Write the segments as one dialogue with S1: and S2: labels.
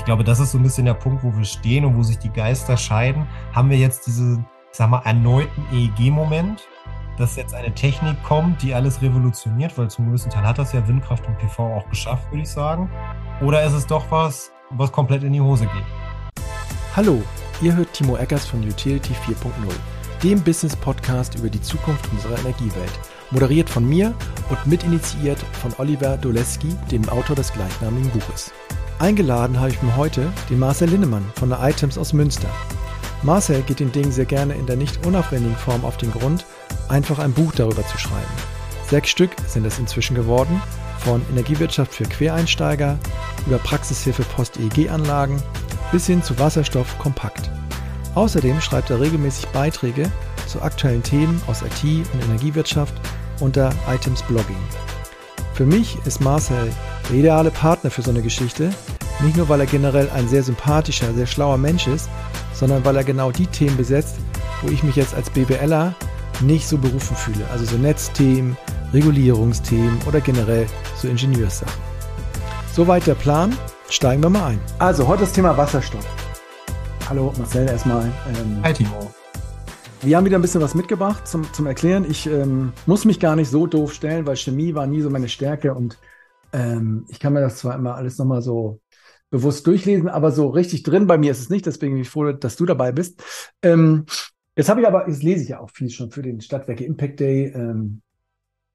S1: Ich glaube, das ist so ein bisschen der Punkt, wo wir stehen und wo sich die Geister scheiden. Haben wir jetzt diesen, sag mal, erneuten EEG-Moment, dass jetzt eine Technik kommt, die alles revolutioniert, weil zum größten Teil hat das ja Windkraft und PV auch geschafft, würde ich sagen. Oder ist es doch was, was komplett in die Hose geht?
S2: Hallo, ihr hört Timo Eckers von Utility 4.0, dem Business-Podcast über die Zukunft unserer Energiewelt. Moderiert von mir und mitinitiiert von Oliver Doleski, dem Autor des gleichnamigen Buches. Eingeladen habe ich mir heute den Marcel Linnemann von der Items aus Münster. Marcel geht den Dingen sehr gerne in der nicht unaufwendigen Form auf den Grund, einfach ein Buch darüber zu schreiben. Sechs Stück sind es inzwischen geworden, von Energiewirtschaft für Quereinsteiger über Praxishilfe Post-EEG-Anlagen bis hin zu Wasserstoff kompakt. Außerdem schreibt er regelmäßig Beiträge zu aktuellen Themen aus IT und Energiewirtschaft unter Items Blogging. Für mich ist Marcel der ideale Partner für so eine Geschichte, nicht nur weil er generell ein sehr sympathischer, sehr schlauer Mensch ist, sondern weil er genau die Themen besetzt, wo ich mich jetzt als BWLer nicht so berufen fühle. Also so Netzthemen, Regulierungsthemen oder generell so Ingenieurssachen. Soweit der Plan. Steigen wir mal ein. Also heute das Thema Wasserstoff. Hallo Marcel erstmal.
S1: Ähm, Hi Timo.
S2: Wir haben wieder ein bisschen was mitgebracht zum, zum Erklären. Ich ähm, muss mich gar nicht so doof stellen, weil Chemie war nie so meine Stärke und ähm, ich kann mir das zwar immer alles nochmal so bewusst durchlesen, aber so richtig drin bei mir ist es nicht. Deswegen bin ich froh, dass du dabei bist. Ähm, jetzt habe ich aber, jetzt lese ich ja auch viel schon für den Stadtwerke Impact Day ähm,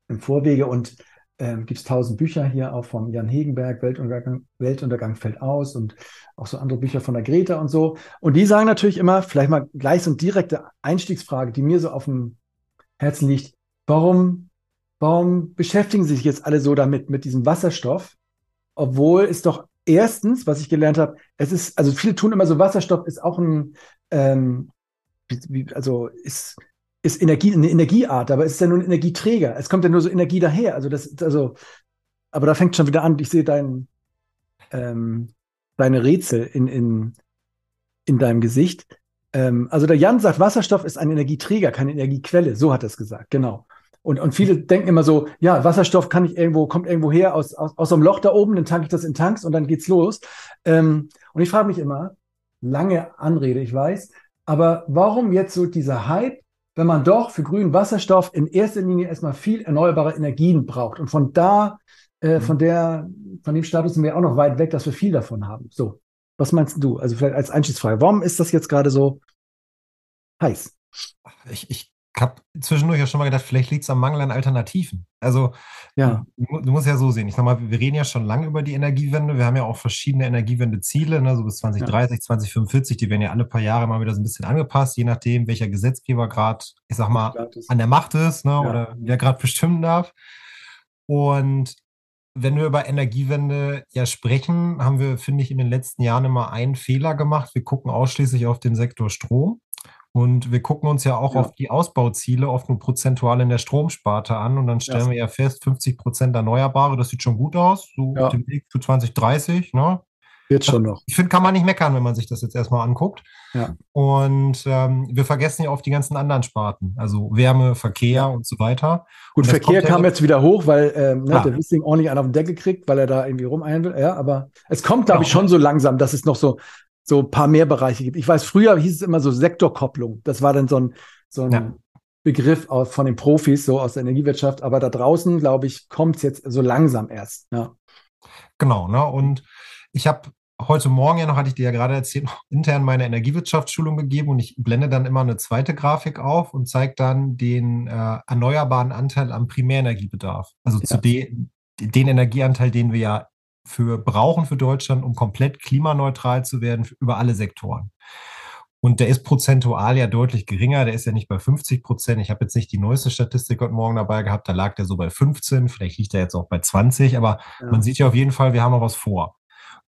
S2: im Vorwege und ähm, gibt es tausend Bücher hier auch von Jan Hegenberg, Weltuntergang, Weltuntergang fällt aus und auch so andere Bücher von der Greta und so. Und die sagen natürlich immer, vielleicht mal gleich so eine direkte Einstiegsfrage, die mir so auf dem Herzen liegt. Warum, warum beschäftigen sich jetzt alle so damit, mit diesem Wasserstoff? Obwohl es doch erstens, was ich gelernt habe, es ist, also viele tun immer so, Wasserstoff ist auch ein, ähm, wie, also ist ist Energie, eine Energieart, aber es ist ja nur ein Energieträger. Es kommt ja nur so Energie daher. Also das, also, aber da fängt schon wieder an. Ich sehe dein, ähm, deine Rätsel in, in, in deinem Gesicht. Ähm, also der Jan sagt, Wasserstoff ist ein Energieträger, keine Energiequelle. So hat er es gesagt, genau. Und, und viele denken immer so, ja, Wasserstoff kann ich irgendwo, kommt irgendwo her aus, aus, aus einem Loch da oben, dann tanke ich das in Tanks und dann geht's los. Ähm, und ich frage mich immer, lange Anrede, ich weiß, aber warum jetzt so dieser Hype wenn man doch für grünen Wasserstoff in erster Linie erstmal viel erneuerbare Energien braucht. Und von da, äh, mhm. von der, von dem Status sind wir auch noch weit weg, dass wir viel davon haben. So, was meinst du? Also vielleicht als Einstiegsfrage, warum ist das jetzt gerade so heiß?
S1: Ich, ich habe zwischendurch ja schon mal gedacht, vielleicht liegt es am Mangel an Alternativen. Also ja. Du, du, musst ja so sehen. Ich sag mal, wir reden ja schon lange über die Energiewende. Wir haben ja auch verschiedene Energiewende-Ziele, ne, so bis 2030, ja. 2045. Die werden ja alle paar Jahre mal wieder so ein bisschen angepasst, je nachdem, welcher Gesetzgeber gerade, ich sag mal, an der Macht ist ne, ja. oder wer gerade bestimmen darf. Und wenn wir über Energiewende ja sprechen, haben wir, finde ich, in den letzten Jahren immer einen Fehler gemacht. Wir gucken ausschließlich auf den Sektor Strom. Und wir gucken uns ja auch ja. auf die Ausbauziele oft nur prozentual in der Stromsparte an und dann stellen ja. wir ja fest, 50 Prozent Erneuerbare, das sieht schon gut aus, so ja. auf dem Weg für 2030. Ne?
S2: Wird schon noch.
S1: Ich finde, kann man nicht meckern, wenn man sich das jetzt erstmal anguckt. Ja. Und ähm, wir vergessen ja oft die ganzen anderen Sparten, also Wärme, Verkehr ja. und so weiter.
S2: Gut, Verkehr kam jetzt wieder hoch, weil ähm, ne, der Wissing ordentlich einen auf den Deckel kriegt, weil er da irgendwie rumeiern will. Ja, aber es kommt, glaube ich, schon so langsam, dass es noch so so ein paar mehr Bereiche gibt. Ich weiß, früher hieß es immer so Sektorkopplung. Das war dann so ein, so ein ja. Begriff aus, von den Profis, so aus der Energiewirtschaft. Aber da draußen, glaube ich, kommt es jetzt so langsam erst. Ja.
S1: Genau, ne? Und ich habe heute Morgen ja noch, hatte ich dir ja gerade erzählt, intern meine Energiewirtschaftsschulung gegeben und ich blende dann immer eine zweite Grafik auf und zeige dann den äh, erneuerbaren Anteil am Primärenergiebedarf. Also ja. zu de, den Energieanteil, den wir ja für brauchen für Deutschland, um komplett klimaneutral zu werden über alle Sektoren. Und der ist prozentual ja deutlich geringer. Der ist ja nicht bei 50 Prozent. Ich habe jetzt nicht die neueste Statistik heute Morgen dabei gehabt. Da lag der so bei 15. Vielleicht liegt er jetzt auch bei 20. Aber ja. man sieht ja auf jeden Fall, wir haben noch was vor.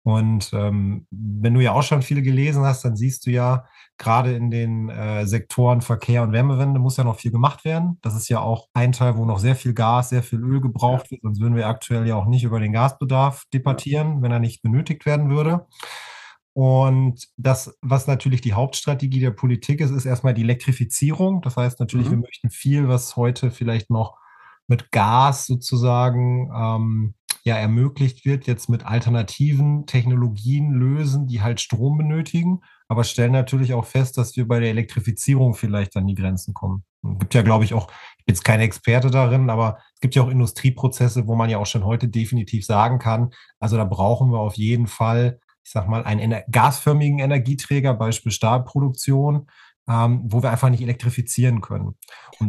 S1: Und ähm, wenn du ja auch schon viele gelesen hast, dann siehst du ja, gerade in den äh, Sektoren Verkehr und Wärmewende muss ja noch viel gemacht werden. Das ist ja auch ein Teil, wo noch sehr viel Gas, sehr viel Öl gebraucht wird. Sonst würden wir aktuell ja auch nicht über den Gasbedarf debattieren, wenn er nicht benötigt werden würde. Und das, was natürlich die Hauptstrategie der Politik ist, ist erstmal die Elektrifizierung. Das heißt natürlich, mhm. wir möchten viel, was heute vielleicht noch mit Gas sozusagen ähm, ja ermöglicht wird, jetzt mit alternativen Technologien lösen, die halt Strom benötigen, aber stellen natürlich auch fest, dass wir bei der Elektrifizierung vielleicht an die Grenzen kommen. Es gibt ja, glaube ich, auch, ich bin jetzt kein Experte darin, aber es gibt ja auch Industrieprozesse, wo man ja auch schon heute definitiv sagen kann, also da brauchen wir auf jeden Fall, ich sag mal, einen gasförmigen Energieträger, Beispiel Stahlproduktion, ähm, wo wir einfach nicht elektrifizieren können.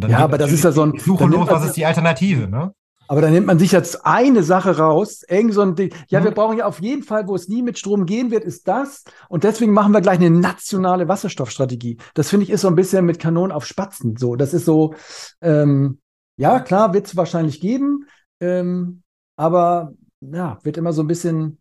S2: ja, aber das ist ja so ein.
S1: Suche los, was ist die Alternative, ne?
S2: Aber da nimmt man sich jetzt eine Sache raus, irgend so ein Ding. Ja, mhm. wir brauchen ja auf jeden Fall, wo es nie mit Strom gehen wird, ist das. Und deswegen machen wir gleich eine nationale Wasserstoffstrategie. Das finde ich ist so ein bisschen mit Kanonen auf Spatzen. So, das ist so, ähm, ja, klar, wird es wahrscheinlich geben. Ähm, aber ja, wird immer so ein bisschen,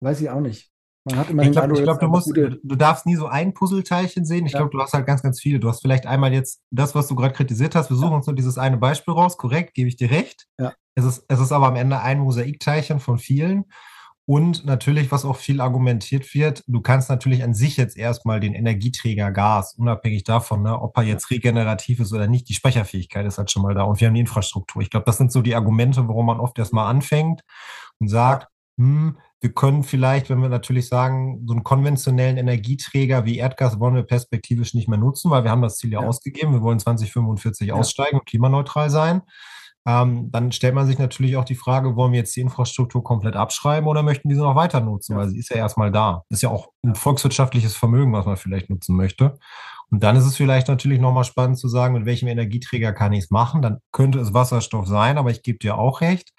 S2: weiß ich auch nicht.
S1: Man hat immer ich glaube, glaub, du, musst, du darfst nie so ein Puzzleteilchen sehen. Ich ja. glaube, du hast halt ganz, ganz viele. Du hast vielleicht einmal jetzt das, was du gerade kritisiert hast. Wir suchen ja. uns nur dieses eine Beispiel raus. Korrekt, gebe ich dir recht. Ja. Es, ist, es ist aber am Ende ein Mosaikteilchen von vielen. Und natürlich, was auch viel argumentiert wird, du kannst natürlich an sich jetzt erstmal den Energieträger Gas, unabhängig davon, ne, ob er jetzt regenerativ ist oder nicht, die Speicherfähigkeit ist halt schon mal da und wir haben die Infrastruktur. Ich glaube, das sind so die Argumente, warum man oft erstmal anfängt und sagt, hm, wir können vielleicht, wenn wir natürlich sagen, so einen konventionellen Energieträger wie Erdgas wollen wir perspektivisch nicht mehr nutzen, weil wir haben das Ziel ja, ja. ausgegeben. Wir wollen 2045 ja. aussteigen und klimaneutral sein. Ähm, dann stellt man sich natürlich auch die Frage, wollen wir jetzt die Infrastruktur komplett abschreiben oder möchten diese noch weiter nutzen? Ja. Weil sie ist ja erstmal da. Ist ja auch ein volkswirtschaftliches Vermögen, was man vielleicht nutzen möchte. Und dann ist es vielleicht natürlich nochmal spannend zu sagen, mit welchem Energieträger kann ich es machen? Dann könnte es Wasserstoff sein, aber ich gebe dir auch recht.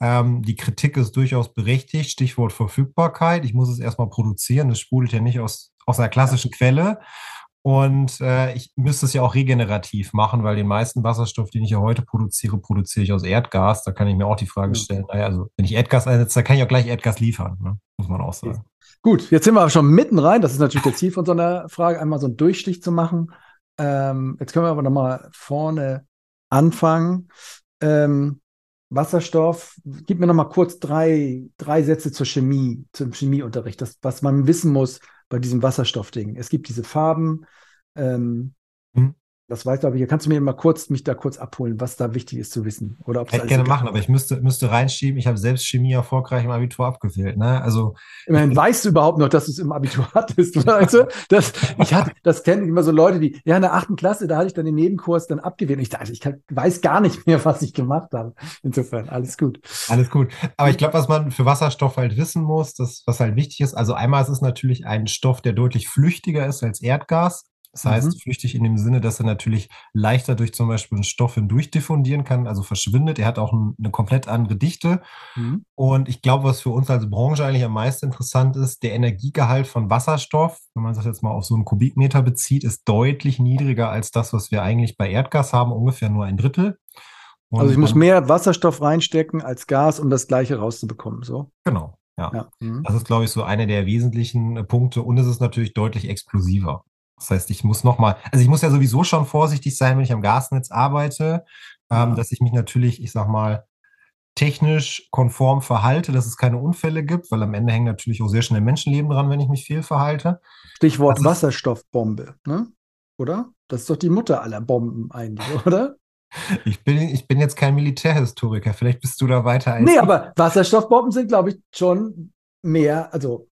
S1: Ähm, die Kritik ist durchaus berechtigt. Stichwort Verfügbarkeit. Ich muss es erstmal produzieren. Es sprudelt ja nicht aus, aus einer klassischen Quelle. Und äh, ich müsste es ja auch regenerativ machen, weil den meisten Wasserstoff, den ich ja heute produziere, produziere ich aus Erdgas. Da kann ich mir auch die Frage stellen, naja, also wenn ich Erdgas einsetze, dann kann ich auch gleich Erdgas liefern, ne? muss man auch sagen.
S2: Gut, jetzt sind wir schon mitten rein. Das ist natürlich der Ziel von so einer Frage, einmal so einen Durchstich zu machen. Ähm, jetzt können wir aber nochmal vorne anfangen. Ähm, Wasserstoff. Gib mir noch mal kurz drei, drei Sätze zur Chemie, zum Chemieunterricht, das, was man wissen muss bei diesem Wasserstoffding. Es gibt diese Farben. Ähm, hm. Das weiß ich. Kannst du mir mal kurz mich da kurz abholen, was da wichtig ist zu wissen? Oder
S1: ob Hätte gerne machen, aber ich müsste, müsste reinschieben. Ich habe selbst Chemie erfolgreich im Abitur abgewählt. Ne? Also
S2: immerhin weißt du überhaupt noch, dass du es im Abitur hattest. Weißt du? das, ich hatte, das kenne ich immer so Leute, die ja in der achten Klasse, da hatte ich dann den Nebenkurs dann abgewählt. Ich dachte, ich kann, weiß gar nicht mehr, was ich gemacht habe. Insofern alles gut.
S1: Alles gut. Aber ich glaube, was man für Wasserstoff halt wissen muss, das was halt wichtig ist. Also einmal ist es natürlich ein Stoff, der deutlich flüchtiger ist als Erdgas. Das heißt, mhm. flüchtig in dem Sinne, dass er natürlich leichter durch zum Beispiel einen Stoff hindurchdiffundieren kann, also verschwindet. Er hat auch ein, eine komplett andere Dichte. Mhm. Und ich glaube, was für uns als Branche eigentlich am meisten interessant ist, der Energiegehalt von Wasserstoff, wenn man das jetzt mal auf so einen Kubikmeter bezieht, ist deutlich niedriger als das, was wir eigentlich bei Erdgas haben, ungefähr nur ein Drittel.
S2: Und also ich muss mehr Wasserstoff reinstecken als Gas, um das gleiche rauszubekommen, so?
S1: Genau. Ja. ja. Mhm. Das ist, glaube ich, so einer der wesentlichen Punkte. Und es ist natürlich deutlich explosiver. Das heißt, ich muss nochmal, also ich muss ja sowieso schon vorsichtig sein, wenn ich am Gasnetz arbeite, ähm, dass ich mich natürlich, ich sag mal, technisch konform verhalte, dass es keine Unfälle gibt, weil am Ende hängen natürlich auch sehr schnell Menschenleben dran, wenn ich mich viel verhalte.
S2: Stichwort das Wasserstoffbombe, ne? Oder? Das ist doch die Mutter aller Bomben eigentlich, oder?
S1: Ich bin, ich bin jetzt kein Militärhistoriker, vielleicht bist du da weiter
S2: als. Nee, aber Wasserstoffbomben sind, glaube ich, schon mehr, also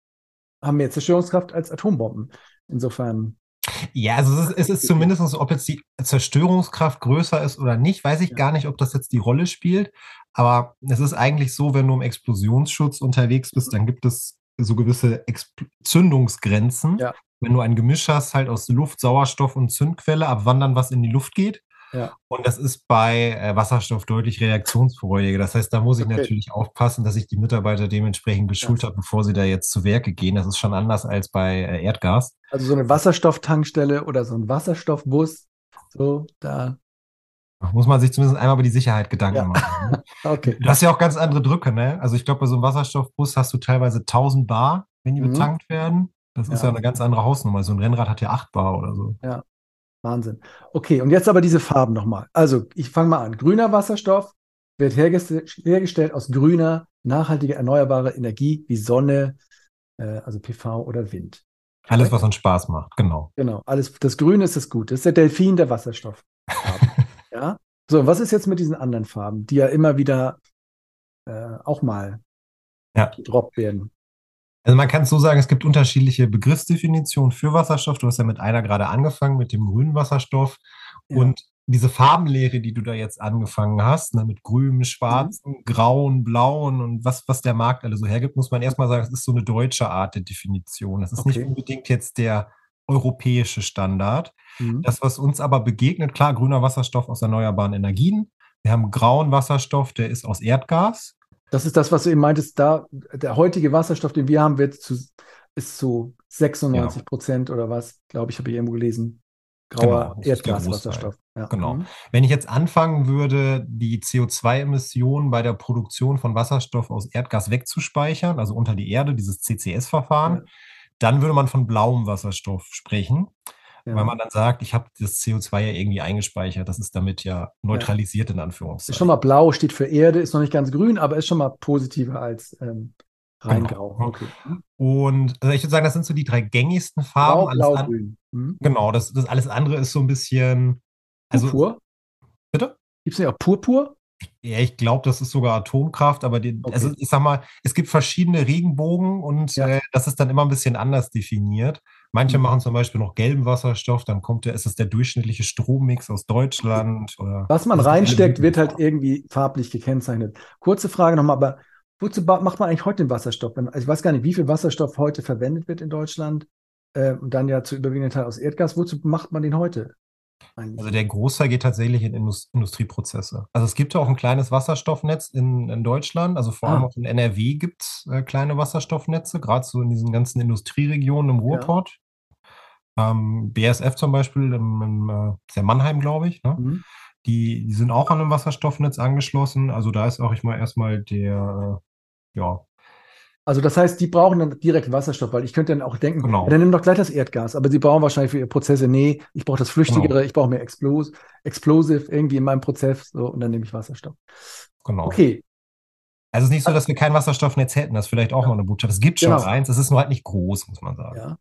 S2: haben mehr Zerstörungskraft als Atombomben. Insofern.
S1: Ja, also es ist, es ist zumindest so, ob jetzt die Zerstörungskraft größer ist oder nicht, weiß ich gar nicht, ob das jetzt die Rolle spielt. Aber es ist eigentlich so, wenn du im Explosionsschutz unterwegs bist, dann gibt es so gewisse Expl Zündungsgrenzen. Ja. Wenn du ein Gemisch hast, halt aus Luft, Sauerstoff und Zündquelle, ab wann dann was in die Luft geht. Ja. Und das ist bei äh, Wasserstoff deutlich reaktionsfreudiger. Das heißt, da muss ich okay. natürlich aufpassen, dass ich die Mitarbeiter dementsprechend geschult ja. habe, bevor sie da jetzt zu Werke gehen. Das ist schon anders als bei äh, Erdgas.
S2: Also so eine Wasserstofftankstelle oder so ein Wasserstoffbus, so da.
S1: Muss man sich zumindest einmal über die Sicherheit Gedanken ja. machen. Ne? okay. Du hast ja auch ganz andere Drücke, ne? Also ich glaube, bei so einem Wasserstoffbus hast du teilweise 1000 Bar, wenn die mhm. betankt werden. Das ist ja eine ganz andere Hausnummer. So ein Rennrad hat ja 8 Bar oder so.
S2: Ja, Wahnsinn. Okay, und jetzt aber diese Farben nochmal. Also, ich fange mal an. Grüner Wasserstoff wird hergestellt aus grüner, nachhaltiger, erneuerbarer Energie wie Sonne, äh, also PV oder Wind.
S1: Alles, was uns Spaß macht, genau.
S2: Genau, alles. Das Grüne ist das Gute. Das ist der Delfin der Wasserstoff. ja. So, was ist jetzt mit diesen anderen Farben, die ja immer wieder äh, auch mal
S1: Ja.
S2: gedroppt werden.
S1: Also man kann es so sagen, es gibt unterschiedliche Begriffsdefinitionen für Wasserstoff. Du hast ja mit einer gerade angefangen, mit dem grünen Wasserstoff.
S2: Ja.
S1: Und diese Farbenlehre, die du da jetzt angefangen hast, ne, mit grünem, schwarzen, grauen, blauen und was, was der Markt alle so hergibt, muss man erstmal sagen, das ist so eine deutsche Art der Definition. Das ist nicht
S2: Okay.
S1: unbedingt jetzt der europäische Standard.
S2: Mhm.
S1: Das, was uns aber begegnet, klar, grüner Wasserstoff aus erneuerbaren Energien. Wir haben grauen Wasserstoff, der ist aus Erdgas.
S2: Das ist das, was du eben meintest, da der heutige Wasserstoff, den wir haben, wird zu, ist zu 96 Prozent oder was, glaube ich, habe ich irgendwo gelesen. Grauer
S1: Genau,
S2: Erdgaswasserstoff. Ja.
S1: Genau.
S2: Mhm.
S1: Wenn ich jetzt anfangen würde, die CO2-Emissionen bei der Produktion von Wasserstoff aus Erdgas wegzuspeichern, also unter die Erde, dieses CCS-Verfahren,
S2: Ja.
S1: dann würde man von blauem Wasserstoff sprechen,
S2: Ja.
S1: weil man dann sagt, ich habe das CO2 ja irgendwie eingespeichert. Das ist damit ja neutralisiert in
S2: Ist
S1: Anführungszeichen.
S2: schon mal blau, steht für Erde, ist noch nicht ganz grün, aber ist schon mal positiver als ähm, rein
S1: Genau.
S2: grau. Okay.
S1: Und also ich würde sagen, das sind so die drei gängigsten Farben. Alles
S2: blau,
S1: an-
S2: grün. Mhm.
S1: Genau, das, das alles andere ist so ein bisschen. Also,
S2: Purpur?
S1: bitte?
S2: Gibt es nicht auch Purpur?
S1: Ja, ich glaube, das ist sogar Atomkraft, aber die,
S2: Okay.
S1: also ich sag mal, es gibt verschiedene Regenbogen und
S2: Ja.
S1: äh, das ist dann immer ein bisschen anders definiert. Manche machen zum Beispiel noch gelben Wasserstoff, dann kommt der, ist es der durchschnittliche Strommix aus Deutschland oder
S2: Was man reinsteckt, wird halt irgendwie farblich gekennzeichnet. Kurze Frage nochmal, aber wozu macht man eigentlich heute den Wasserstoff? Also ich weiß gar nicht, wie viel Wasserstoff heute verwendet wird in Deutschland äh, und dann ja zu überwiegenden Teil aus Erdgas. Wozu macht man den heute?
S1: Also der Großteil geht tatsächlich in Indus Industrieprozesse. Also es gibt ja auch ein kleines Wasserstoffnetz in, in Deutschland, also vor allem
S2: Ah.
S1: auch in NRW gibt es äh, kleine Wasserstoffnetze, gerade so in diesen ganzen Industrieregionen im Ruhrpott. Ähm, BASF zum Beispiel, im, im äh, ist ja Mannheim, glaube ich, ne?
S2: Mhm.
S1: Die, die sind auch an einem Wasserstoffnetz angeschlossen. Also da ist auch ich mal erstmal der, ja,
S2: Also das heißt, die brauchen dann direkt Wasserstoff, weil ich könnte dann auch denken,
S1: Genau.
S2: ja, dann nimm doch gleich das Erdgas. Aber sie brauchen wahrscheinlich für ihre Prozesse, nee, ich brauche das Flüchtigere,
S1: Genau.
S2: ich brauche mehr Explos Explosive irgendwie in meinem Prozess, so, und dann nehme ich Wasserstoff.
S1: genau.
S2: Okay,
S1: Also es ist nicht so, dass wir kein Wasserstoffnetz hätten. Das ist vielleicht auch mal eine Botschaft. Es gibt schon
S2: Genau.
S1: eins, es ist nur halt nicht groß, muss man sagen.
S2: ja.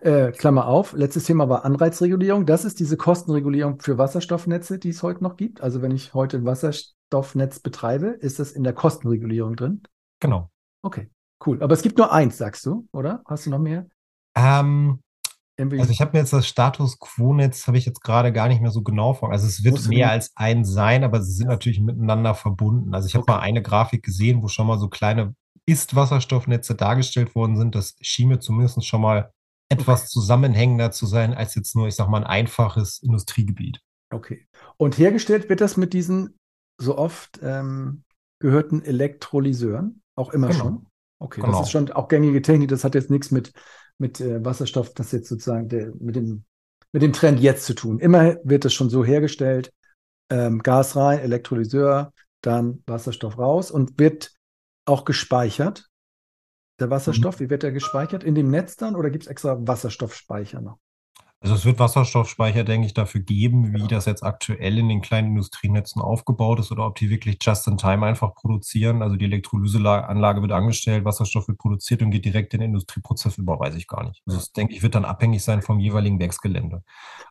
S2: Äh, Klammer auf, letztes Thema war Anreizregulierung. Das ist diese Kostenregulierung für Wasserstoffnetze, die es heute noch gibt. Also wenn ich heute ein Wasserstoffnetz betreibe, ist das in der Kostenregulierung drin.
S1: Genau.
S2: Okay, cool. Aber es gibt nur eins, sagst du, oder? Hast du noch mehr?
S1: Ähm, Also ich habe mir jetzt das Status Quo-Netz, habe ich jetzt gerade gar nicht mehr so genau vor. Also es wird mehr als ein sein, aber sie sind natürlich miteinander verbunden. Also ich habe
S2: Okay.
S1: mal eine Grafik gesehen, wo schon mal so kleine Ist-Wasserstoffnetze dargestellt worden sind. Das schien mir zumindest schon mal etwas zusammenhängender zu sein, als jetzt nur, ich sag mal, ein einfaches Industriegebiet.
S2: Okay. Und hergestellt wird das mit diesen so oft ähm, gehörten Elektrolyseuren, auch immer
S1: Genau.
S2: schon. Okay,
S1: Genau.
S2: das ist schon auch gängige Technik, das hat jetzt nichts mit, mit äh, Wasserstoff, das jetzt sozusagen der, mit, dem, mit dem Trend jetzt zu tun. Immer wird das schon so hergestellt, ähm, Gas rein, Elektrolyseur, dann Wasserstoff raus und wird auch gespeichert. Der Wasserstoff, wie wird der gespeichert? In dem Netz dann oder gibt es extra Wasserstoffspeicher noch?
S1: Also es wird Wasserstoffspeicher, denke ich, dafür geben, wie
S2: Ja.
S1: das jetzt aktuell in den kleinen Industrienetzen aufgebaut ist oder ob die wirklich just in time einfach produzieren. Also die Elektrolyseanlage wird angestellt, Wasserstoff wird produziert und geht direkt in den Industrieprozess über, weiß ich gar nicht. Also das denke ich, wird dann abhängig sein vom jeweiligen Werksgelände.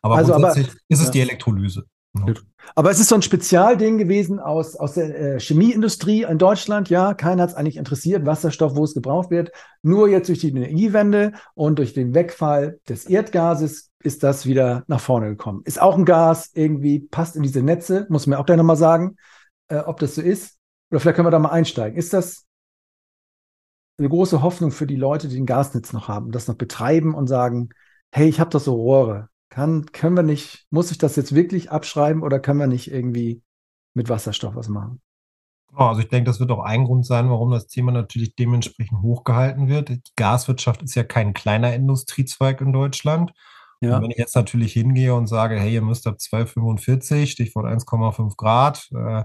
S1: Aber
S2: Also, aber-
S1: grundsätzlich ist es
S2: ja.
S1: die Elektrolyse. ne?
S2: Aber es ist so ein Spezialding gewesen aus, aus der äh, Chemieindustrie in Deutschland. Ja, keiner hat es eigentlich interessiert, Wasserstoff, wo es gebraucht wird. Nur jetzt durch die Energiewende und durch den Wegfall des Erdgases ist das wieder nach vorne gekommen. Ist auch ein Gas, irgendwie passt in diese Netze, muss man mir auch gleich nochmal sagen, äh, ob das so ist. Oder vielleicht können wir da mal einsteigen. Ist das eine große Hoffnung für die Leute, die den Gasnetz noch haben, das noch betreiben und sagen, hey, ich habe doch so Rohre. Kann, können wir nicht, muss ich das jetzt wirklich abschreiben oder können wir nicht irgendwie mit Wasserstoff was machen?
S1: Genau, also ich denke, das wird auch ein Grund sein, warum das Thema natürlich dementsprechend hochgehalten wird. Die Gaswirtschaft ist ja kein kleiner Industriezweig in Deutschland.
S2: Ja,
S1: Und wenn ich jetzt natürlich hingehe und sage, hey, ihr müsst ab 2,45, Stichwort 1,5 Grad, äh,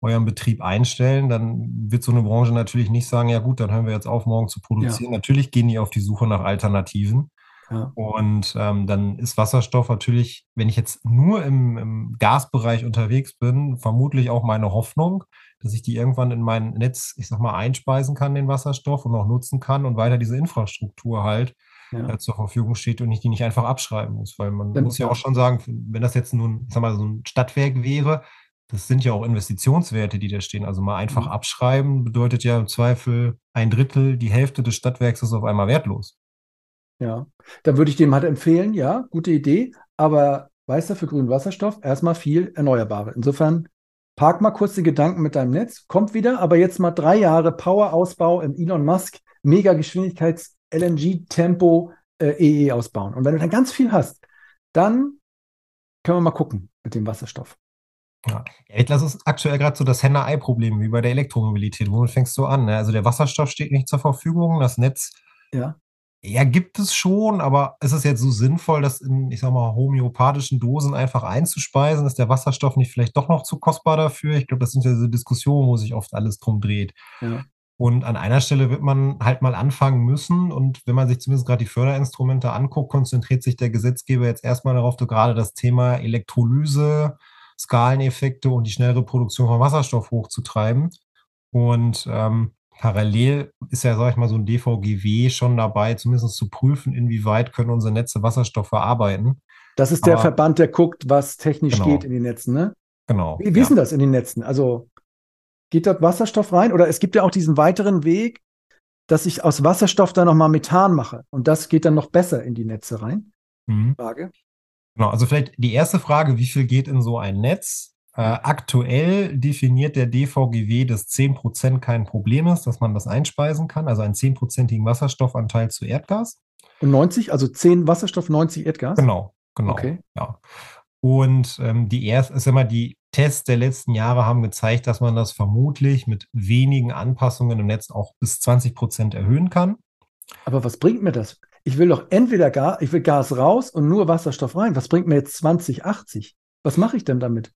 S1: euren Betrieb einstellen, dann wird so eine Branche natürlich nicht sagen, ja gut, dann hören wir jetzt auf, morgen zu produzieren. Natürlich gehen die auf die Suche nach Alternativen.
S2: ja,
S1: Und ähm, dann ist Wasserstoff natürlich, wenn ich jetzt nur im, im Gasbereich unterwegs bin, vermutlich auch meine Hoffnung, dass ich die irgendwann in mein Netz, ich sag mal, einspeisen kann, den Wasserstoff und auch nutzen kann und weiter diese Infrastruktur halt
S2: ja.
S1: äh, zur Verfügung steht und ich die nicht einfach abschreiben muss. Weil man
S2: Dann-
S1: muss ja auch schon sagen, wenn das jetzt nun, ich sag mal, so ein Stadtwerk wäre, das sind ja auch Investitionswerte, die da stehen. Also mal einfach
S2: Mhm.
S1: abschreiben bedeutet ja im Zweifel ein Drittel, die Hälfte des Stadtwerks ist auf einmal wertlos.
S2: Ja, dann würde ich dem halt empfehlen, ja, gute Idee, aber weißt du, für grünen Wasserstoff erstmal viel Erneuerbare. Insofern park mal kurz die Gedanken mit deinem Netz, kommt wieder, aber jetzt mal drei Jahre Powerausbau im Elon Musk, Mega-Geschwindigkeits, LNG-Tempo, äh, EE ausbauen. Und wenn du dann ganz viel hast, dann können wir mal gucken mit dem Wasserstoff.
S1: Ja, Ja, das ist aktuell gerade so das Henne-Ei-Problem wie bei der Elektromobilität. Womit fängst du an? Ne? Also der Wasserstoff steht nicht zur Verfügung, das Netz
S2: Ja,
S1: Ja, gibt es schon, aber ist es jetzt so sinnvoll, das in, ich sag mal, homöopathischen Dosen einfach einzuspeisen? Ist der Wasserstoff nicht vielleicht doch noch zu kostbar dafür? Ich glaube, das sind ja diese Diskussionen, wo sich oft alles drum dreht.
S2: ja.
S1: Und an einer Stelle wird man halt mal anfangen müssen. Und wenn man sich zumindest gerade die Förderinstrumente anguckt, konzentriert sich der Gesetzgeber jetzt erstmal darauf, so gerade das Thema Elektrolyse, Skaleneffekte und die schnellere Produktion von Wasserstoff hochzutreiben. Und ähm, parallel ist ja, sag ich mal, so ein DVGW schon dabei, zumindest zu prüfen, inwieweit können unsere Netze Wasserstoff verarbeiten.
S2: Das ist der
S1: Aber-
S2: Verband, der guckt, was technisch
S1: Genau.
S2: geht in den Netzen, ne?
S1: Genau.
S2: Wie, wie ist denn das in den Netzen? Also geht dort Wasserstoff rein? Oder es gibt ja auch diesen weiteren Weg, dass ich aus Wasserstoff dann nochmal Methan mache. Und das geht dann noch besser in die Netze rein.
S1: Mhm.
S2: Frage.
S1: Genau, also vielleicht die erste Frage, wie viel geht in so ein Netz? Äh, aktuell definiert der DVGW, dass 10% kein Problem ist, dass man das einspeisen kann, also einen 10%igen Wasserstoffanteil zu Erdgas.
S2: Und 90, also 10 Wasserstoff, 90 Erdgas?
S1: Genau, genau.
S2: Okay.
S1: Ja. Und ähm, die erste, ist immer die Tests der letzten Jahre haben gezeigt, dass man das vermutlich mit wenigen Anpassungen im Netz auch bis 20% erhöhen kann.
S2: Aber was bringt mir das? Ich will doch entweder Gas, ich will Gas raus und nur Wasserstoff rein. Was bringt mir jetzt 2080? Was mache ich denn damit?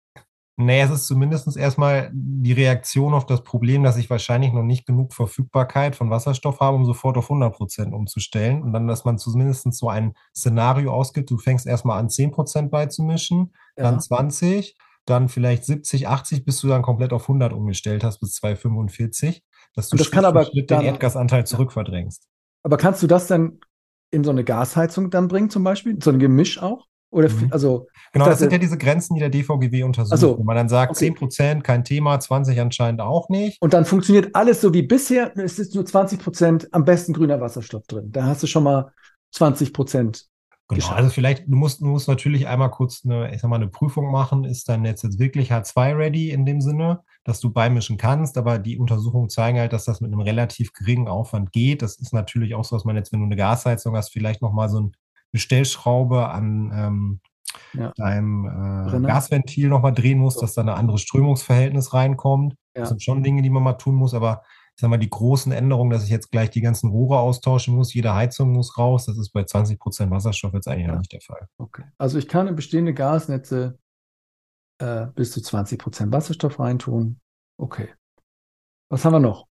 S1: Naja, es ist zumindest erstmal die Reaktion auf das Problem, dass ich wahrscheinlich noch nicht genug Verfügbarkeit von Wasserstoff habe, um sofort auf 100 Prozent umzustellen. Und dann, dass man zumindest so ein Szenario ausgibt, du fängst erstmal an 10 Prozent beizumischen, dann
S2: Ja.
S1: 20, dann vielleicht 70, 80, bis du dann komplett auf 100 umgestellt hast, bis 245, dass du
S2: das
S1: Schritt
S2: kann aber
S1: Schritt den Erdgasanteil zurückverdrängst.
S2: Aber kannst du das dann in so eine Gasheizung dann bringen, zum Beispiel? So ein Gemisch auch? Oder
S1: Mhm.
S2: also,
S1: Genau, das sind ja diese Grenzen, die der DVGW untersucht,
S2: so,
S1: wo man dann sagt,
S2: okay.
S1: 10 Prozent, kein Thema, 20 anscheinend auch nicht.
S2: und dann funktioniert alles so wie bisher. Es ist nur 20 Prozent am besten grüner Wasserstoff drin. Da hast du schon mal 20 Prozent.
S1: Genau, also vielleicht, du musst, du musst natürlich einmal kurz eine, ich sag mal, eine Prüfung machen, ist dein Netz jetzt wirklich H2-ready in dem Sinne, dass du beimischen kannst, aber die Untersuchungen zeigen halt, dass das mit einem relativ geringen Aufwand geht. Das ist natürlich auch so, dass man jetzt, wenn du eine Gasheizung hast, vielleicht nochmal so eine Stellschraube an ähm,
S2: Ja.
S1: deinem äh. Gasventil nochmal drehen muss, dass da ein anderes Strömungsverhältnis reinkommt.
S2: Ja.
S1: Das sind schon Dinge, die man mal tun muss, aber ich sag mal, die großen Änderungen, dass ich jetzt gleich die ganzen Rohre austauschen muss, jede Heizung muss raus, das ist bei 20 Prozent Wasserstoff jetzt eigentlich
S2: Ja.
S1: noch nicht der Fall.
S2: Okay. Also ich kann in bestehende Gasnetze äh, bis zu 20 Prozent Wasserstoff reintun. Okay. Was haben wir noch?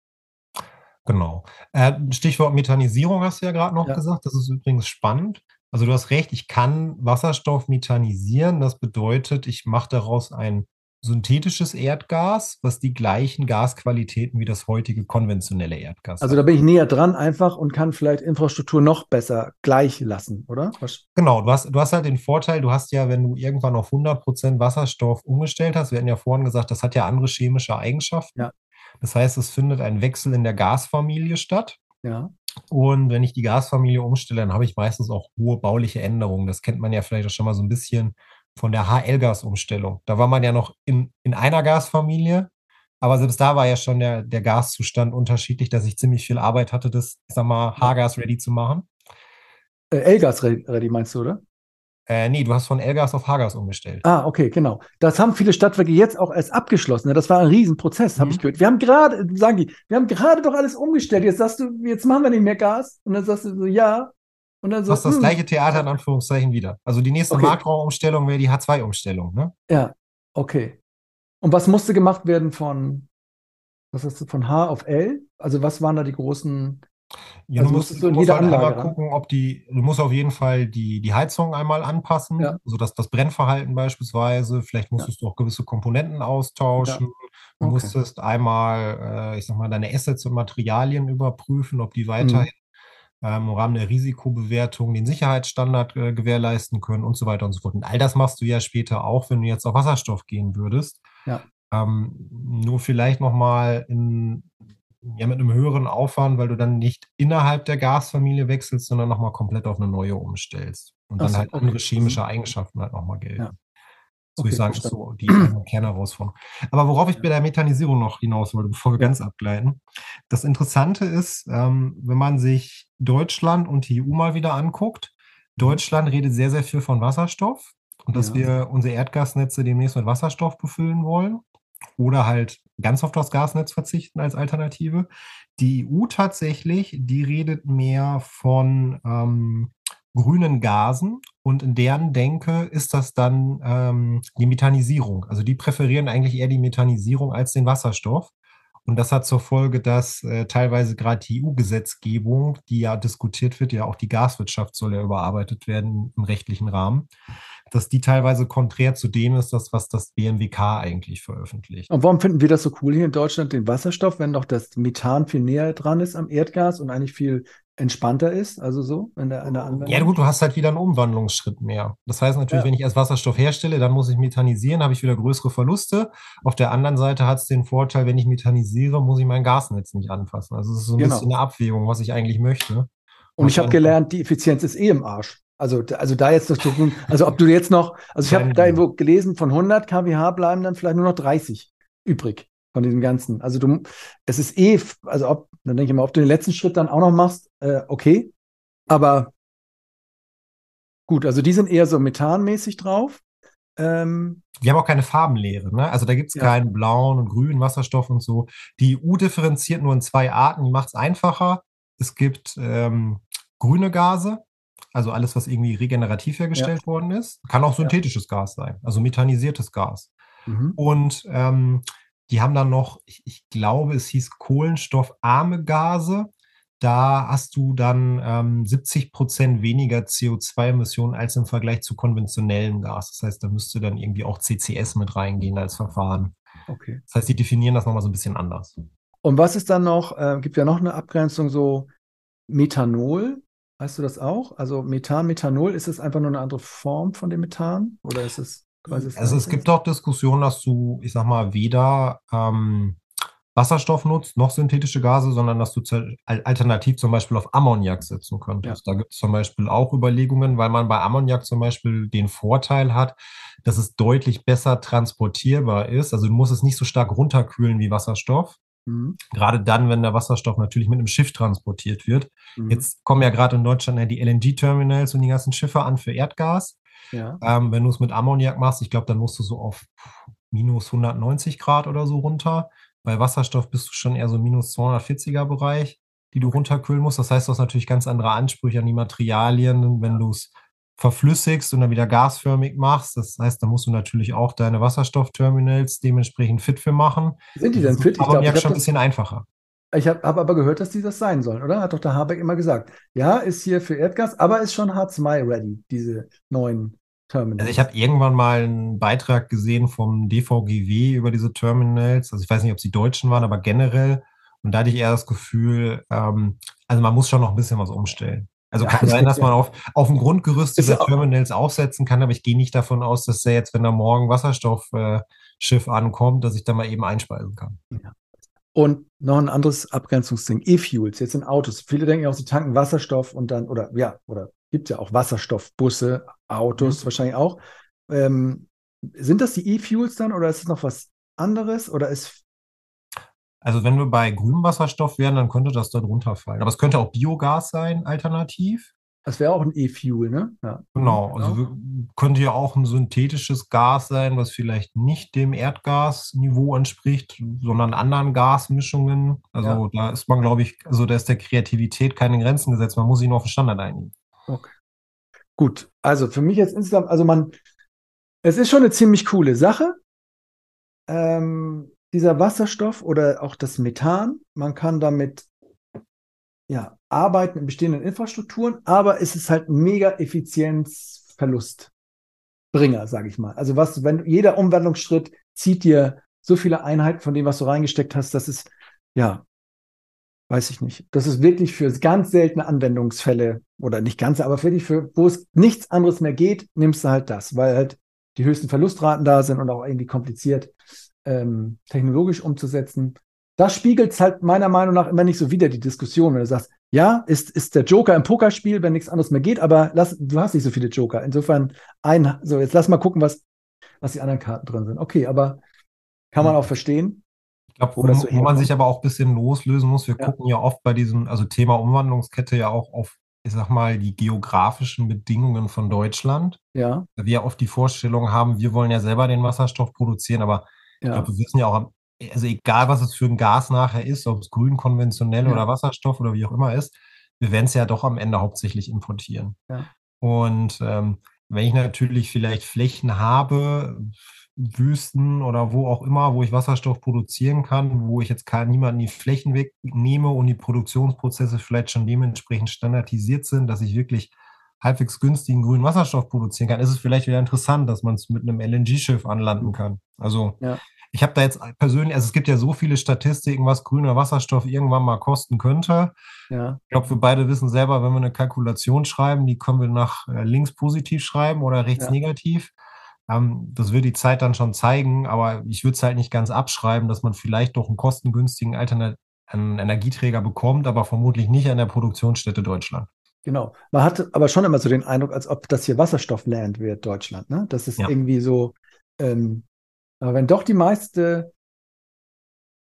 S1: Genau. Äh, Stichwort Methanisierung hast du ja gerade noch
S2: Ja.
S1: gesagt. Das ist übrigens spannend. Also du hast recht, ich kann Wasserstoff methanisieren. Das bedeutet, ich mache daraus ein synthetisches Erdgas, was die gleichen Gasqualitäten wie das heutige konventionelle Erdgas
S2: Also
S1: hat.
S2: da bin ich näher dran einfach und kann vielleicht Infrastruktur noch besser gleich lassen, oder? Was?
S1: Genau, du hast, du hast halt den Vorteil, du hast ja, wenn du irgendwann auf 100% Wasserstoff umgestellt hast, wir hatten ja vorhin gesagt, das hat ja andere chemische Eigenschaften.
S2: Ja.
S1: Das heißt, es findet ein Wechsel in der Gasfamilie statt.
S2: Ja.
S1: Und wenn ich die Gasfamilie umstelle, dann habe ich meistens auch hohe bauliche Änderungen. Das kennt man ja vielleicht auch schon mal so ein bisschen von der HL-Gas-Umstellung. Da war man ja noch in, in einer Gasfamilie, aber selbst da war ja schon der, der Gaszustand unterschiedlich, dass ich ziemlich viel Arbeit hatte, das, ich sag mal, H-Gas ready zu machen.
S2: Äh, L-Gas ready, meinst du, oder?
S1: Äh, nee, du hast von L-Gas auf H-Gas umgestellt.
S2: Ah, okay, genau. Das haben viele Stadtwerke jetzt auch erst abgeschlossen. ne? Das war ein Riesenprozess, habe
S1: Mhm.
S2: ich gehört. Wir haben gerade, sagen die, wir haben gerade doch alles umgestellt. Jetzt sagst du, jetzt machen wir nicht mehr Gas. Und dann sagst du so, ja. Und dann
S1: Du
S2: so,
S1: hast das
S2: hm,
S1: gleiche Theater in Anführungszeichen wieder. Also die nächste
S2: Okay.
S1: Marktraumumstellung wäre die H2-Umstellung. Ne?
S2: Ja, okay. Und was musste gemacht werden von, was hast du, von H auf L? Also was waren da die großen,
S1: Ja,
S2: Also
S1: du musst,
S2: du
S1: du musst
S2: jeder
S1: halt einmal gucken, ob die, du musst auf jeden Fall die, die Heizung einmal anpassen,
S2: Ja.
S1: also das, Brennverhalten beispielsweise. Vielleicht musstest du auch gewisse Komponenten austauschen. Du
S2: Okay.
S1: musstest einmal, äh, ich sag mal, deine Assets und Materialien überprüfen, ob die
S2: Mhm.
S1: weiterhin ähm, im Rahmen der Risikobewertung den Sicherheitsstandard äh, gewährleisten können und so weiter und so fort. Und all das machst du ja später auch, wenn du jetzt auf Wasserstoff gehen würdest. Ja. Ähm, nur vielleicht nochmal in, ja, mit einem höheren Aufwand, weil du dann nicht innerhalb der Gasfamilie wechselst, sondern nochmal komplett auf eine neue umstellst. Und dann so, halt okay. andere chemische Eigenschaften halt nochmal gelten. Ja. Das okay, ich sagen, ist so die Kernherausforderung. Aber worauf ich bei der Methanisierung noch hinaus wollte, bevor wir ganz abgleiten. Das Interessante ist, ähm, wenn man sich Deutschland und die EU mal wieder anguckt, Deutschland redet sehr, sehr viel von Wasserstoff und dass ja. wir unsere Erdgasnetze demnächst mit Wasserstoff befüllen wollen oder halt ganz auf das Gasnetz verzichten als Alternative. Die EU tatsächlich, die redet mehr von ähm, grünen Gasen und in deren Denke ist das dann ähm, die Methanisierung. Also die präferieren eigentlich eher die Methanisierung als den Wasserstoff. Und das hat zur Folge, dass äh, teilweise gerade die EU-Gesetzgebung, die ja diskutiert wird, ja auch die Gaswirtschaft soll ja überarbeitet werden im rechtlichen Rahmen, dass die teilweise konträr zu dem ist, das, was das BMWK eigentlich veröffentlicht.
S2: Und warum finden wir das so cool hier in Deutschland, den Wasserstoff, wenn doch das Methan viel näher dran ist am Erdgas und eigentlich viel entspannter ist, also so in der, in der
S1: Anwendung? Ja gut, du hast halt wieder einen Umwandlungsschritt mehr. Das heißt natürlich, ja. wenn ich erst Wasserstoff herstelle, dann muss ich methanisieren, habe ich wieder größere Verluste. Auf der anderen Seite hat es den Vorteil, wenn ich methanisiere, muss ich mein Gasnetz nicht anfassen. Also es ist so ein genau. bisschen eine Abwägung, was ich eigentlich möchte.
S2: Und, ich habe gelernt, die Effizienz ist eh im Arsch. Also, also da jetzt noch zu tun, also ob du jetzt noch, also ich habe da irgendwo gelesen, von 100 kWh bleiben dann vielleicht nur noch 30 übrig von diesem Ganzen. Also du, es ist eh, also ob, dann denke ich mal, ob du den letzten Schritt dann auch noch machst, äh, okay. Aber gut, also die sind eher so methanmäßig drauf.
S1: Ähm, die haben auch keine Farbenlehre, ne? Also da gibt es ja. keinen blauen und grünen Wasserstoff und so. Die EU differenziert nur in zwei Arten, die macht es einfacher. Es gibt ähm, grüne Gase, also alles, was irgendwie regenerativ hergestellt ja. worden ist. Kann auch synthetisches ja. Gas sein, also methanisiertes Gas. Mhm. Und ähm, die haben dann noch, ich, ich glaube, es hieß kohlenstoffarme Gase. Da hast du dann ähm, 70 Prozent weniger CO2-Emissionen als im Vergleich zu konventionellem Gas. Das heißt, da müsste dann irgendwie auch CCS mit reingehen als Verfahren. Okay. Das heißt, die definieren das nochmal so ein bisschen anders.
S2: Und was ist dann noch, äh, gibt ja noch eine Abgrenzung so Methanol. Weißt du das auch? Also Methan, Methanol, ist es einfach nur eine andere Form von dem Methan? Oder ist es
S1: also es gibt auch Diskussionen, dass du, ich sag mal, weder ähm, Wasserstoff nutzt, noch synthetische Gase, sondern dass du alternativ zum Beispiel auf Ammoniak setzen könntest. Ja. Da gibt es zum Beispiel auch Überlegungen, weil man bei Ammoniak zum Beispiel den Vorteil hat, dass es deutlich besser transportierbar ist. Also du musst es nicht so stark runterkühlen wie Wasserstoff. Mhm. Gerade dann, wenn der Wasserstoff natürlich mit einem Schiff transportiert wird. Mhm. Jetzt kommen ja gerade in Deutschland die LNG-Terminals und die ganzen Schiffe an für Erdgas. Ja. Ähm, wenn du es mit Ammoniak machst, ich glaube, dann musst du so auf minus 190 Grad oder so runter. Bei Wasserstoff bist du schon eher so minus 240er Bereich, die du runterkühlen musst. Das heißt, du hast natürlich ganz andere Ansprüche an die Materialien, wenn du es verflüssigst und dann wieder gasförmig machst. Das heißt, da musst du natürlich auch deine Wasserstoffterminals dementsprechend fit für machen.
S2: Sind die denn fit?
S1: Ich glaube, schon ein bisschen einfacher.
S2: Ich habe hab aber gehört, dass die das sein sollen, oder? Hat doch der Habeck immer gesagt. Ja, ist hier für Erdgas, aber ist schon H2 ready, diese neuen
S1: Terminals. Also ich habe irgendwann mal einen Beitrag gesehen vom DVGW über diese Terminals. Also ich weiß nicht, ob sie Deutschen waren, aber generell. Und da hatte ich eher das Gefühl, ähm, also man muss schon noch ein bisschen was umstellen. Also ja, kann sein, dass man auf, auf dem Grundgerüst dieser Terminals aufsetzen kann, aber ich gehe nicht davon aus, dass der jetzt, wenn da morgen Wasserstoffschiff äh, ankommt, dass ich da mal eben einspeisen kann. Ja.
S2: Und noch ein anderes Abgrenzungsding, E-Fuels, jetzt in Autos. Viele denken ja auch, sie tanken Wasserstoff und dann, oder ja, oder gibt ja auch Wasserstoffbusse, Autos mhm. wahrscheinlich auch. Ähm, sind das die E-Fuels dann oder ist es noch was anderes? Oder ist.
S1: Also, wenn wir bei grünem Wasserstoff wären, dann könnte das da drunter fallen. Aber es könnte auch Biogas sein, alternativ.
S2: Das wäre auch ein E-Fuel, ne?
S1: Ja. Genau, also genau. könnte ja auch ein synthetisches Gas sein, was vielleicht nicht dem Erdgasniveau entspricht, sondern anderen Gasmischungen. Also ja. da ist man, glaube ich, also da ist der Kreativität keine Grenzen gesetzt. Man muss sich nur auf den Standard einigen.
S2: Okay. Gut, also für mich jetzt insgesamt, also man, es ist schon eine ziemlich coole Sache. Ähm, dieser Wasserstoff oder auch das Methan, man kann damit ja, arbeiten in bestehenden Infrastrukturen, aber es ist halt mega Effizienzverlustbringer, sage ich mal. Also was, wenn jeder Umwandlungsschritt zieht dir so viele Einheiten von dem, was du reingesteckt hast, das ist, ja, weiß ich nicht. Das ist wirklich für ganz seltene Anwendungsfälle oder nicht ganz, aber wirklich für, wo es nichts anderes mehr geht, nimmst du halt das, weil halt die höchsten Verlustraten da sind und auch irgendwie kompliziert. Ähm, technologisch umzusetzen. Das spiegelt es halt meiner Meinung nach immer nicht so wieder, die Diskussion, wenn du sagst, ja, ist, ist der Joker im Pokerspiel, wenn nichts anderes mehr geht, aber lass, du hast nicht so viele Joker. Insofern ein, so jetzt lass mal gucken, was, was die anderen Karten drin sind. Okay, aber kann man auch verstehen.
S1: Ich glaube, wo, so wo man sich aber auch ein bisschen loslösen muss, wir ja. gucken ja oft bei diesem, also Thema Umwandlungskette ja auch auf, ich sag mal, die geografischen Bedingungen von Deutschland.
S2: Ja.
S1: Wir ja oft die Vorstellung haben, wir wollen ja selber den Wasserstoff produzieren, aber ja. ich glaube, wir wissen ja auch also egal was es für ein Gas nachher ist, ob es grün, konventionell ja. oder Wasserstoff oder wie auch immer ist, wir werden es ja doch am Ende hauptsächlich importieren.
S2: Ja.
S1: Und ähm, wenn ich natürlich vielleicht Flächen habe, Wüsten oder wo auch immer, wo ich Wasserstoff produzieren kann, wo ich jetzt kann, niemanden die Flächen wegnehme und die Produktionsprozesse vielleicht schon dementsprechend standardisiert sind, dass ich wirklich halbwegs günstigen grünen Wasserstoff produzieren kann, ist es vielleicht wieder interessant, dass man es mit einem LNG-Schiff anlanden kann. Also ja. Ich habe da jetzt persönlich, also es gibt ja so viele Statistiken, was grüner Wasserstoff irgendwann mal kosten könnte.
S2: Ja.
S1: Ich glaube, wir beide wissen selber, wenn wir eine Kalkulation schreiben, die können wir nach äh, links positiv schreiben oder rechts ja. negativ. Ähm, das wird die Zeit dann schon zeigen, aber ich würde es halt nicht ganz abschreiben, dass man vielleicht doch einen kostengünstigen Alternat einen Energieträger bekommt, aber vermutlich nicht an der Produktionsstätte Deutschland.
S2: Genau. Man hat aber schon immer so den Eindruck, als ob das hier Wasserstoffland wird, Deutschland. Ne? Das ist ja. irgendwie so, ähm, aber wenn doch die meiste,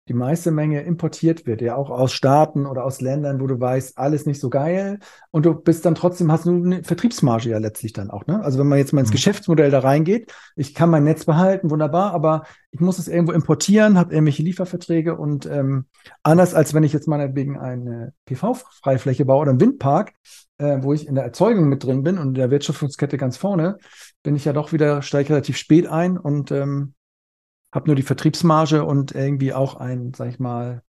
S2: die meiste Menge importiert wird, ja auch aus Staaten oder aus Ländern, wo du weißt, alles nicht so geil und du bist dann trotzdem, hast du eine Vertriebsmarge ja letztlich dann auch. Ne? Also wenn man jetzt mal ins mhm. Geschäftsmodell da reingeht, ich kann mein Netz behalten, wunderbar, aber ich muss es irgendwo importieren, habe irgendwelche Lieferverträge und ähm, anders als wenn ich jetzt meinetwegen eine PV-Freifläche baue oder einen Windpark, äh, wo ich in der Erzeugung mit drin bin und in der Wertschöpfungskette ganz vorne, bin ich ja doch wieder, steige relativ spät ein und ähm, habe nur die Vertriebsmarge und irgendwie auch ein, sag ich mal,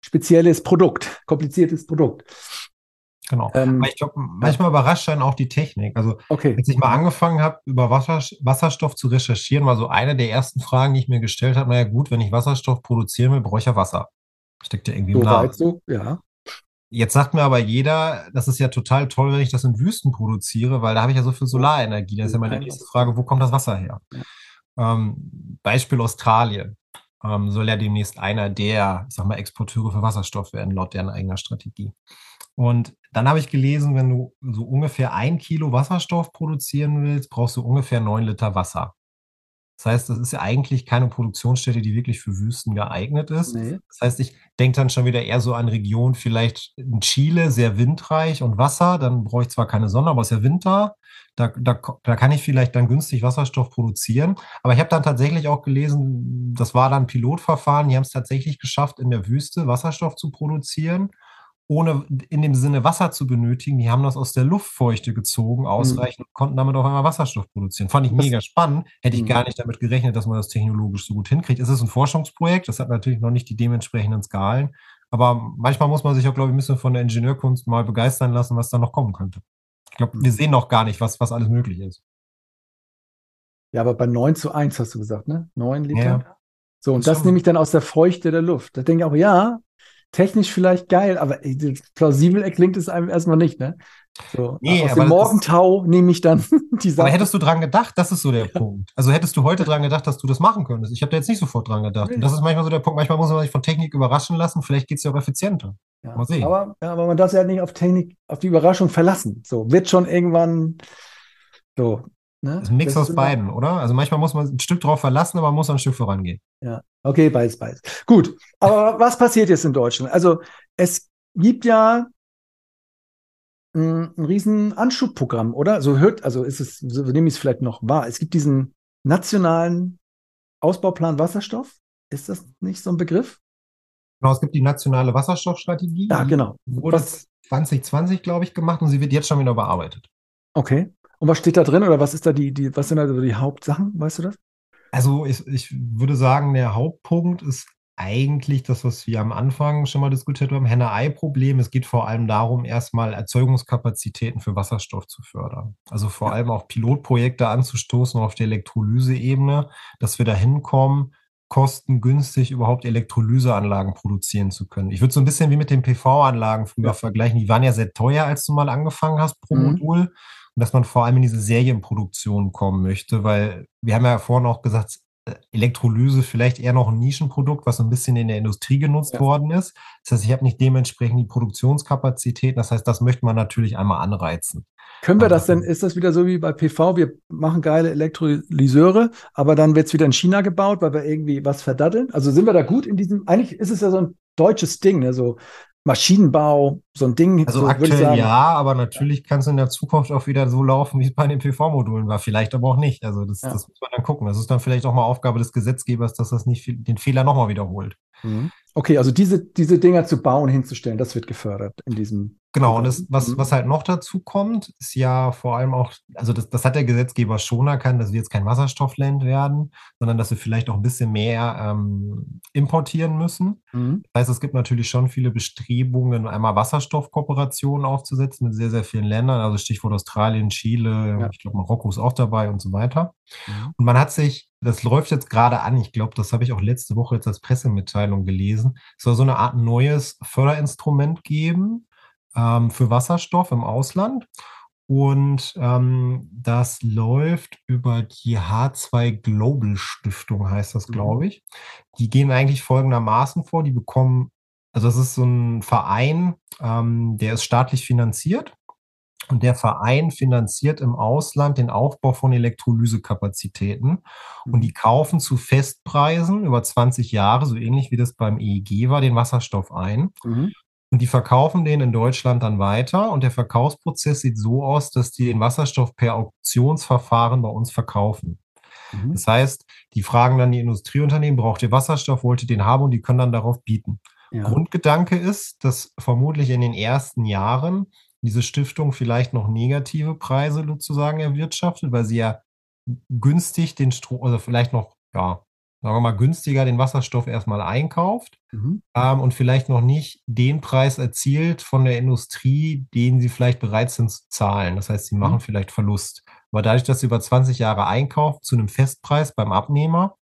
S2: spezielles Produkt, kompliziertes Produkt.
S1: Genau. Ähm, ich glaube, manchmal überrascht dann auch die Technik. Also,
S2: okay.
S1: als ich mal angefangen habe, über Wasser, Wasserstoff zu recherchieren, war so eine der ersten Fragen, die ich mir gestellt habe: Naja, gut, wenn ich Wasserstoff produzieren will, brauche ich ja Wasser. Steckt ja irgendwie so im Namen.
S2: So, ja.
S1: Jetzt sagt mir aber jeder, das ist ja total toll, wenn ich das in Wüsten produziere, weil da habe ich ja so viel Solarenergie. Da ist ja meine nächste Frage: Wo kommt das Wasser her? Ähm, Beispiel Australien ähm, soll ja demnächst einer der, ich sag mal, Exporteure für Wasserstoff werden, laut deren eigener Strategie. Und dann habe ich gelesen, wenn du so ungefähr ein Kilo Wasserstoff produzieren willst, brauchst du ungefähr neun Liter Wasser. Das heißt, das ist ja eigentlich keine Produktionsstätte, die wirklich für Wüsten geeignet ist. Nee. Das heißt, ich denke dann schon wieder eher so an Regionen, vielleicht in Chile, sehr windreich und Wasser. Dann brauche ich zwar keine Sonne, aber es ist ja Winter. Da, da, da kann ich vielleicht dann günstig Wasserstoff produzieren. Aber ich habe dann tatsächlich auch gelesen, das war dann Pilotverfahren, die haben es tatsächlich geschafft, in der Wüste Wasserstoff zu produzieren ohne in dem Sinne Wasser zu benötigen. Die haben das aus der Luftfeuchte gezogen, mhm. ausreichend, mhm. konnten damit auf einmal Wasserstoff produzieren. Fand ich mega spannend. Hätte ich mhm. gar nicht damit gerechnet, dass man das technologisch so gut hinkriegt. Es ist ein Forschungsprojekt, das hat natürlich noch nicht die dementsprechenden Skalen. Aber manchmal muss man sich auch, glaube ich, ein bisschen von der Ingenieurkunst mal begeistern lassen, was da noch kommen könnte. Ich glaube, wir mhm. sehen noch gar nicht, was, was alles möglich ist.
S2: Ja, aber bei 9 zu 1 hast du gesagt, ne? 9 Liter. Ja. So, und das, das nehme ich dann aus der Feuchte der Luft. Da denke ich auch, ja, technisch vielleicht geil, aber plausibel klingt es einem erstmal nicht, ne? So, nee, aus dem Morgentau nehme ich dann
S1: die Sache. Aber hättest du dran gedacht, das ist so der ja. Punkt. Also hättest du heute dran gedacht, dass du das machen könntest. Ich habe da jetzt nicht sofort dran gedacht. Nee. Und das ist manchmal so der Punkt. Manchmal muss man sich von Technik überraschen lassen. Vielleicht geht es ja auch effizienter.
S2: Ja. Mal sehen. Aber, ja, aber man darf sich halt nicht auf Technik, auf die Überraschung verlassen. So, wird schon irgendwann so.
S1: Ne? Das ist ein Mix das aus beiden, oder? Also manchmal muss man ein Stück drauf verlassen, aber man muss ein Stück vorangehen.
S2: Ja, okay, beides, beides. Gut, aber was passiert jetzt in Deutschland? Also es gibt ja ein, ein riesen Anschubprogramm, oder? So hört, also ist es, so nehme ich es vielleicht noch wahr. Es gibt diesen nationalen Ausbauplan Wasserstoff. Ist das nicht so ein Begriff?
S1: Genau, es gibt die nationale Wasserstoffstrategie.
S2: Ja, genau.
S1: Wurde was, 2020, glaube ich, gemacht und sie wird jetzt schon wieder bearbeitet.
S2: Okay. Und was steht da drin oder was ist da die, die was sind da die Hauptsachen? Weißt du das?
S1: Also ich, ich würde sagen, der Hauptpunkt ist eigentlich das, was wir am Anfang schon mal diskutiert haben, Henne-Ei-Problem. Es geht vor allem darum, erstmal Erzeugungskapazitäten für Wasserstoff zu fördern. Also vor ja. allem auch Pilotprojekte anzustoßen auf der Elektrolyseebene, dass wir da hinkommen, kostengünstig überhaupt Elektrolyseanlagen produzieren zu können. Ich würde so ein bisschen wie mit den PV-Anlagen früher ja. vergleichen. Die waren ja sehr teuer, als du mal angefangen hast pro mhm. Modul und dass man vor allem in diese Serienproduktion kommen möchte, weil wir haben ja vorhin auch gesagt, äh, Elektrolyse vielleicht eher noch ein Nischenprodukt, was so ein bisschen in der Industrie genutzt
S2: Ja.
S1: worden ist. Das heißt, ich habe nicht dementsprechend die Produktionskapazität. Das heißt, das möchte man natürlich einmal anreizen.
S2: Können wir
S1: Aber-
S2: das denn, ist das wieder so wie bei PV, wir machen geile Elektrolyseure, aber dann wird es wieder in China gebaut, weil wir irgendwie was verdaddeln? Also sind wir da gut in diesem, eigentlich ist es ja so ein deutsches Ding, ne? so Maschinenbau, so ein Ding.
S1: Also
S2: so
S1: aktuell
S2: sagen.
S1: ja, aber natürlich kann es in der Zukunft auch wieder so laufen, wie es bei den PV-Modulen war. Vielleicht aber auch nicht. Also das,
S2: Ja.
S1: das muss man dann gucken. Das ist dann vielleicht auch mal Aufgabe des Gesetzgebers, dass das nicht den Fehler nochmal wiederholt.
S2: Mhm. Okay, also diese, diese Dinger zu bauen, hinzustellen, das wird gefördert in diesem.
S1: Genau, und das, was,
S2: Mhm.
S1: was halt noch dazu kommt, ist ja vor allem auch, also das, das hat der Gesetzgeber schon erkannt, dass wir jetzt kein Wasserstoffland werden, sondern dass wir vielleicht auch ein bisschen mehr ähm, importieren müssen.
S2: Mhm.
S1: Das heißt, es gibt natürlich schon viele Bestrebungen, einmal Wasserstoffkooperationen aufzusetzen mit sehr, sehr vielen Ländern, also Stichwort Australien, Chile,
S2: Ja.
S1: ich glaube Marokko ist auch dabei und so weiter.
S2: Mhm.
S1: Und man hat sich, das läuft jetzt gerade an, ich glaube, das habe ich auch letzte Woche jetzt als Pressemitteilung gelesen, es soll so eine Art neues Förderinstrument geben ähm, für Wasserstoff im Ausland. Und ähm, das läuft über die H2 Global Stiftung, heißt das,
S2: Mhm.
S1: glaube ich. Die gehen eigentlich folgendermaßen vor. Die bekommen, also das ist so ein Verein, ähm, der ist staatlich finanziert. Und der Verein finanziert im Ausland den Aufbau von Elektrolysekapazitäten. Und die kaufen zu Festpreisen über 20 Jahre, so ähnlich wie das beim EEG war, den Wasserstoff ein.
S2: Mhm.
S1: Und die verkaufen den in Deutschland dann weiter. Und der Verkaufsprozess sieht so aus, dass die den Wasserstoff per Auktionsverfahren bei uns verkaufen.
S2: Mhm.
S1: Das heißt, die fragen dann die Industrieunternehmen, braucht ihr Wasserstoff, wollt ihr den haben? Und die können dann darauf bieten.
S2: Ja.
S1: Grundgedanke ist, dass vermutlich in den ersten Jahren diese Stiftung vielleicht noch negative Preise sozusagen erwirtschaftet, weil sie ja günstig den Strom, oder vielleicht noch, ja, sagen wir mal, günstiger den Wasserstoff erstmal einkauft
S2: Mhm.
S1: ähm, und vielleicht noch nicht den Preis erzielt von der Industrie, den sie vielleicht bereit sind zu zahlen. Das heißt, sie machen
S2: Mhm.
S1: vielleicht Verlust. Aber dadurch, dass sie über 20 Jahre einkaufen zu einem Festpreis beim Abnehmer,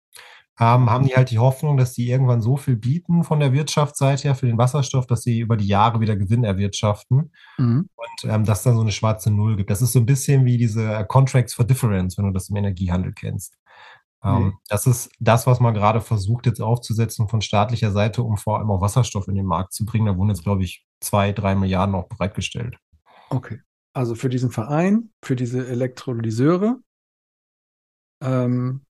S1: ähm, haben die halt die Hoffnung, dass die irgendwann so viel bieten von der Wirtschaftsseite her für den Wasserstoff, dass sie über die Jahre wieder Gewinn erwirtschaften
S2: Mhm.
S1: und ähm, dass dann so eine schwarze Null gibt. Das ist so ein bisschen wie diese äh, Contracts for Difference, wenn du das im Energiehandel kennst. Ähm,
S2: Nee.
S1: Das ist das, was man gerade versucht jetzt aufzusetzen von staatlicher Seite, um vor allem auch Wasserstoff in den Markt zu bringen. Da wurden jetzt, glaube ich, zwei, drei Milliarden auch bereitgestellt.
S2: Okay. Also für diesen Verein, für diese Elektrolyseure. Ähm,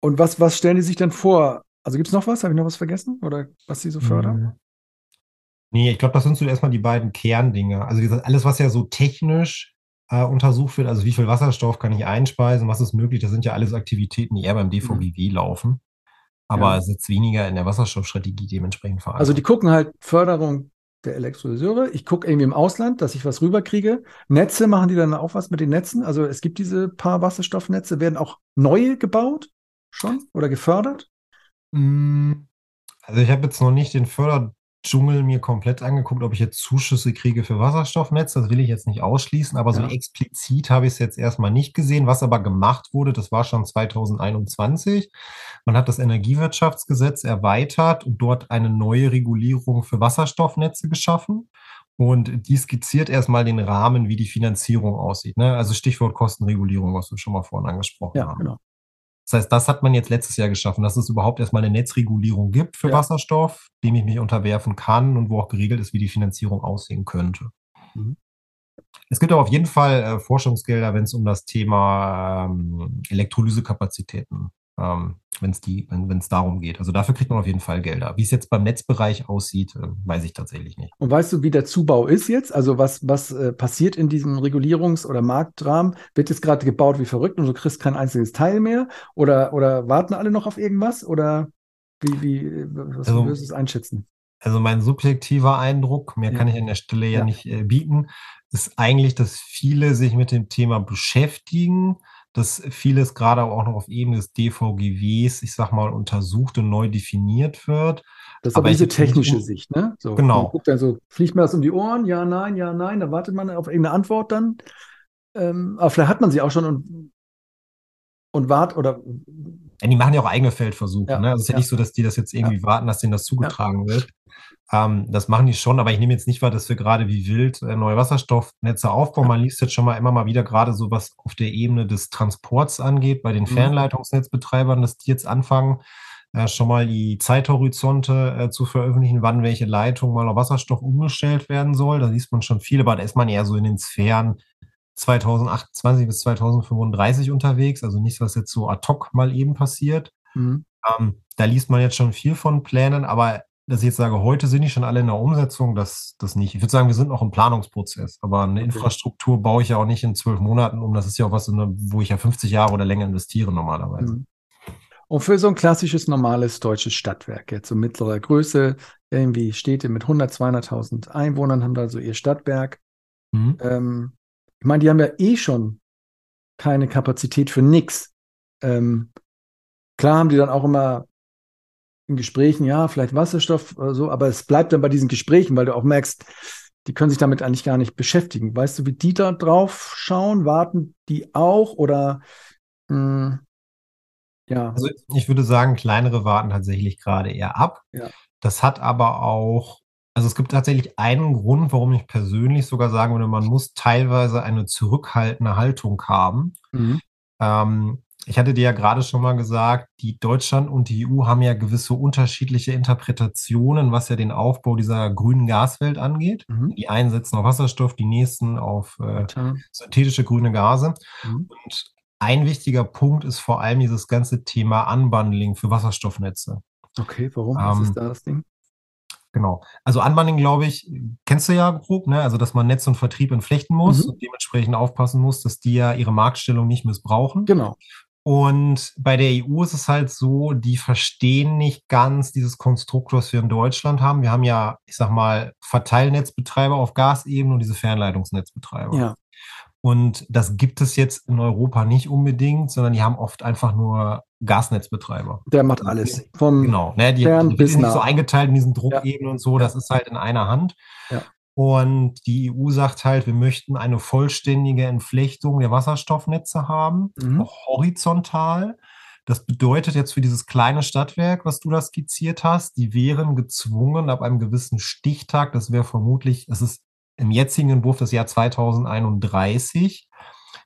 S2: und was, was stellen die sich denn vor? Also gibt es noch was? Habe ich noch was vergessen? Oder was sie so fördern?
S1: Mhm. Nee, ich glaube, das sind so erstmal die beiden Kerndinge. Also wie gesagt, alles, was ja so technisch äh, untersucht wird, also wie viel Wasserstoff kann ich einspeisen, was ist möglich, das sind ja alles Aktivitäten, die eher beim DVGW laufen. Aber
S2: Ja.
S1: es ist weniger in der Wasserstoffstrategie dementsprechend verankert.
S2: Also die gucken halt Förderung der Elektrolyseure. Ich gucke irgendwie im Ausland, dass ich was rüberkriege. Netze machen die dann auch was mit den Netzen? Also es gibt diese paar Wasserstoffnetze. Werden auch neue gebaut schon oder gefördert?
S1: Mm, Also ich habe jetzt noch nicht den Förderdschungel mir komplett angeguckt, ob ich jetzt Zuschüsse kriege für Wasserstoffnetze. Das will ich jetzt nicht ausschließen, aber so
S2: Ja.
S1: explizit habe ich es jetzt erstmal nicht gesehen. Was aber gemacht wurde, das war schon 2021. Man hat das Energiewirtschaftsgesetz erweitert und dort eine neue Regulierung für Wasserstoffnetze geschaffen. Und die skizziert erstmal den Rahmen, wie die Finanzierung aussieht. Ne? Also Stichwort Kostenregulierung, was wir schon mal vorhin angesprochen
S2: Ja,
S1: haben.
S2: genau.
S1: Das heißt, das hat man jetzt letztes Jahr geschaffen, dass es überhaupt erstmal eine Netzregulierung gibt für
S2: Ja.
S1: Wasserstoff, dem ich mich unterwerfen kann und wo auch geregelt ist, wie die Finanzierung aussehen könnte.
S2: Mhm.
S1: Es gibt aber auf jeden Fall äh, Forschungsgelder, wenn es um das Thema ähm, Elektrolysekapazitäten, ähm, wenn es die, wenn wenn es darum geht. Also dafür kriegt man auf jeden Fall Gelder. Wie es jetzt beim Netzbereich aussieht, äh, weiß ich tatsächlich nicht.
S2: Und weißt du, wie der Zubau ist jetzt? Also was, was äh, passiert in diesem Regulierungs- oder Marktrahmen? Wird jetzt gerade gebaut wie verrückt und du kriegst kein einziges Teil mehr? Oder, oder warten alle noch auf irgendwas? Oder wie, wie, was
S1: Also-
S2: würdest du es einschätzen?
S1: Also mein subjektiver Eindruck, mehr
S2: Ja.
S1: kann ich an der Stelle ja,
S2: Ja.
S1: nicht äh, bieten, ist eigentlich, dass viele sich mit dem Thema beschäftigen, dass vieles gerade auch noch auf Ebene des DVGWs, ich sag mal, untersucht und neu definiert wird.
S2: Das ist
S1: aber
S2: diese
S1: nicht
S2: technische
S1: um-
S2: Sicht, ne? So,
S1: Genau.
S2: Man guckt dann so, fliegt mir das um die Ohren? Ja, nein, ja, nein. Da wartet man auf irgendeine Antwort dann. Ähm, aber vielleicht hat man sie auch schon und, und wart oder
S1: Ja, die machen ja auch eigene Feldversuche.
S2: Ja,
S1: ne? Also es ist ja,
S2: ja.
S1: nicht so, dass die das jetzt irgendwie warten, dass denen das zugetragen wird. Ähm, das machen die schon, aber ich nehme jetzt nicht wahr, dass wir gerade wie wild äh, neue Wasserstoffnetze aufbauen. Man liest jetzt schon mal immer mal wieder gerade so, was auf der Ebene des Transports angeht, bei den
S2: Mhm.
S1: Fernleitungsnetzbetreibern, dass die jetzt anfangen, äh, schon mal die Zeithorizonte äh, zu veröffentlichen, wann welche Leitung mal auf Wasserstoff umgestellt werden soll. Da liest man schon viel, aber da ist man eher so in den Sphären 2028 bis 2035 unterwegs, also nichts, was jetzt so ad hoc mal eben passiert.
S2: Mhm.
S1: Ähm, da liest man jetzt schon viel von Plänen, aber dass ich jetzt sage, heute sind die schon alle in der Umsetzung, das, das nicht. Ich würde sagen, wir sind noch im Planungsprozess, aber eine
S2: Okay.
S1: Infrastruktur baue ich ja auch nicht in zwölf Monaten um. Das ist ja auch was, der- wo ich ja 50 Jahre oder länger investiere normalerweise.
S2: Mhm. Und für so ein klassisches, normales deutsches Stadtwerk, jetzt so mittlerer Größe, irgendwie Städte mit 100, 200.000 Einwohnern haben da so ihr Stadtwerk.
S1: Mhm.
S2: Ähm, ich meine, die haben ja eh schon keine Kapazität für nix. Ähm, klar haben die dann auch immer in Gesprächen, ja, vielleicht Wasserstoff oder so, aber es bleibt dann bei diesen Gesprächen, weil du auch merkst, die können sich damit eigentlich gar nicht beschäftigen. Weißt du, wie die da drauf schauen? Warten die auch oder mh, ja,
S1: Also ich würde sagen, kleinere warten tatsächlich gerade eher ab.
S2: Ja.
S1: Das hat aber auch, also es gibt tatsächlich einen Grund, warum ich persönlich sogar sagen würde, man muss teilweise eine zurückhaltende Haltung haben.
S2: mhm.
S1: Ähm, ich hatte dir ja gerade schon mal gesagt, die Deutschland und die EU haben ja gewisse unterschiedliche Interpretationen, was ja den Aufbau dieser grünen Gaswelt angeht.
S2: Mhm.
S1: Die einen setzen auf Wasserstoff, die nächsten auf äh, synthetische grüne Gase.
S2: Mhm.
S1: Und ein wichtiger Punkt ist vor allem dieses ganze Thema Unbundling für Wasserstoffnetze.
S2: Okay, warum? Was
S1: Ähm,
S2: ist da das Ding?
S1: Genau. Also Unbundling, glaube ich, kennst du ja grob, ne? Also, dass man Netz und Vertrieb entflechten muss
S2: Mhm.
S1: und dementsprechend aufpassen muss, dass die ja ihre Marktstellung nicht missbrauchen.
S2: Genau.
S1: Und bei der EU ist es halt so, die verstehen nicht ganz dieses Konstrukt, was wir in Deutschland haben. Wir haben ja, ich sag mal, Verteilnetzbetreiber auf Gasebene und diese Fernleitungsnetzbetreiber.
S2: Ja.
S1: Und das gibt es jetzt in Europa nicht unbedingt, sondern die haben oft einfach nur Gasnetzbetreiber.
S2: Der macht alles. Vom
S1: Genau, ne, die, die sind nicht so eingeteilt in diesen Druckebenen und so, das ist halt in einer Hand.
S2: Ja.
S1: Und die EU sagt halt, wir möchten eine vollständige Entflechtung der Wasserstoffnetze haben,
S2: Mhm.
S1: auch horizontal. Das bedeutet jetzt für dieses kleine Stadtwerk, was du da skizziert hast, die wären gezwungen, ab einem gewissen Stichtag, das wäre vermutlich, es ist im jetzigen Entwurf das Jahr 2031,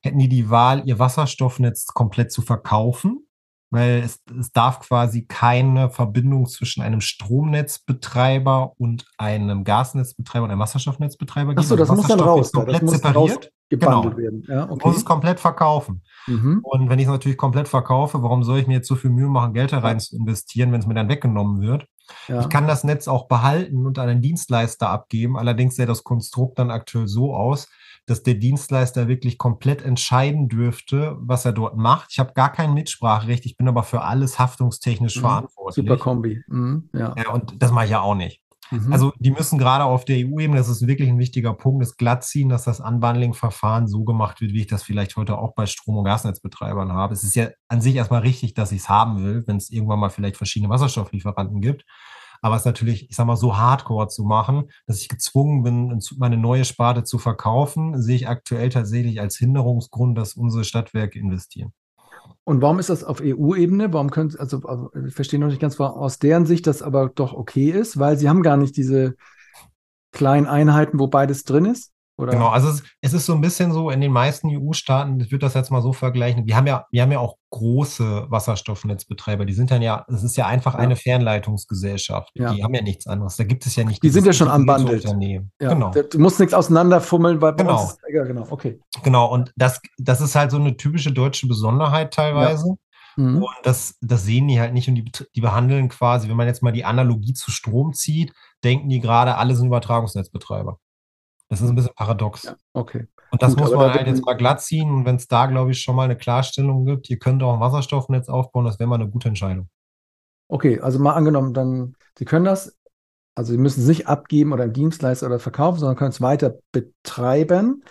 S1: hätten die die Wahl, ihr Wasserstoffnetz komplett zu verkaufen, weil es, es darf quasi keine Verbindung zwischen einem Stromnetzbetreiber und einem Gasnetzbetreiber und einem Wasserstoffnetzbetreiber geben.
S2: Achso, das muss dann raus. Das
S1: komplett
S2: muss
S1: separiert. Genau.
S2: werden. Ja,
S1: Du musst es
S2: okay.
S1: komplett verkaufen.
S2: Mhm.
S1: Und wenn ich es natürlich komplett verkaufe, warum soll ich mir jetzt so viel Mühe machen, Geld da rein zu investieren, wenn es mir dann weggenommen wird?
S2: Ja.
S1: Ich kann das Netz auch behalten und an einen Dienstleister abgeben. Allerdings sähe das Konstrukt dann aktuell so aus, dass der Dienstleister wirklich komplett entscheiden dürfte, was er dort macht. Ich habe gar kein Mitspracherecht, ich bin aber für alles haftungstechnisch
S2: Mhm.
S1: verantwortlich.
S2: Super Kombi. Mhm. Ja.
S1: Ja, und das mache ich ja auch nicht.
S2: Mhm.
S1: Also die müssen gerade auf der EU-Ebene, das ist wirklich ein wichtiger Punkt, das glattziehen, dass das Unbundling-Verfahren so gemacht wird, wie ich das vielleicht heute auch bei Strom- und Gasnetzbetreibern habe. Es ist ja an sich erstmal richtig, dass ich es haben will, wenn es irgendwann mal vielleicht verschiedene Wasserstofflieferanten gibt. Aber es ist natürlich, ich sag mal, so hardcore zu machen, dass ich gezwungen bin, meine neue Sparte zu verkaufen, sehe ich aktuell tatsächlich als Hinderungsgrund, dass unsere Stadtwerke investieren.
S2: Und warum ist das auf EU-Ebene? Warum können also, also ich verstehe noch nicht ganz, warum aus deren Sicht das aber doch okay ist, weil sie haben gar nicht diese kleinen Einheiten, wo beides drin ist? Oder?
S1: Genau, also es, es ist so ein bisschen so, in den meisten EU-Staaten, ich würde das jetzt mal so vergleichen, wir haben ja, wir haben ja auch große Wasserstoffnetzbetreiber, die sind dann ja, es ist ja einfach
S2: Ja.
S1: eine Fernleitungsgesellschaft.
S2: Ja.
S1: Die haben ja nichts anderes. Da gibt es ja nicht
S2: Die sind ja schon unbundled.
S1: Unternehmen.
S2: Ja,
S1: Genau.
S2: Du musst nichts auseinanderfummeln, weil
S1: Genau.
S2: ist, ja, genau, okay.
S1: Genau, und das, das ist halt so eine typische deutsche Besonderheit teilweise.
S2: Mhm.
S1: Und das, das sehen die halt nicht und die, die behandeln quasi, wenn man jetzt mal die Analogie zu Strom zieht, denken die gerade, alle sind Übertragungsnetzbetreiber. Das ist ein bisschen paradox.
S2: Ja, okay.
S1: Und das
S2: Gut,
S1: muss man halt jetzt mal glatt ziehen. Und wenn es da, glaube ich, schon mal eine Klarstellung gibt, ihr könnt auch ein Wasserstoffnetz aufbauen, das wäre mal eine gute Entscheidung.
S2: Okay, also mal angenommen, dann, Sie können das, also Sie müssen es nicht abgeben oder einen Dienstleister oder verkaufen, sondern können es weiter betreiben.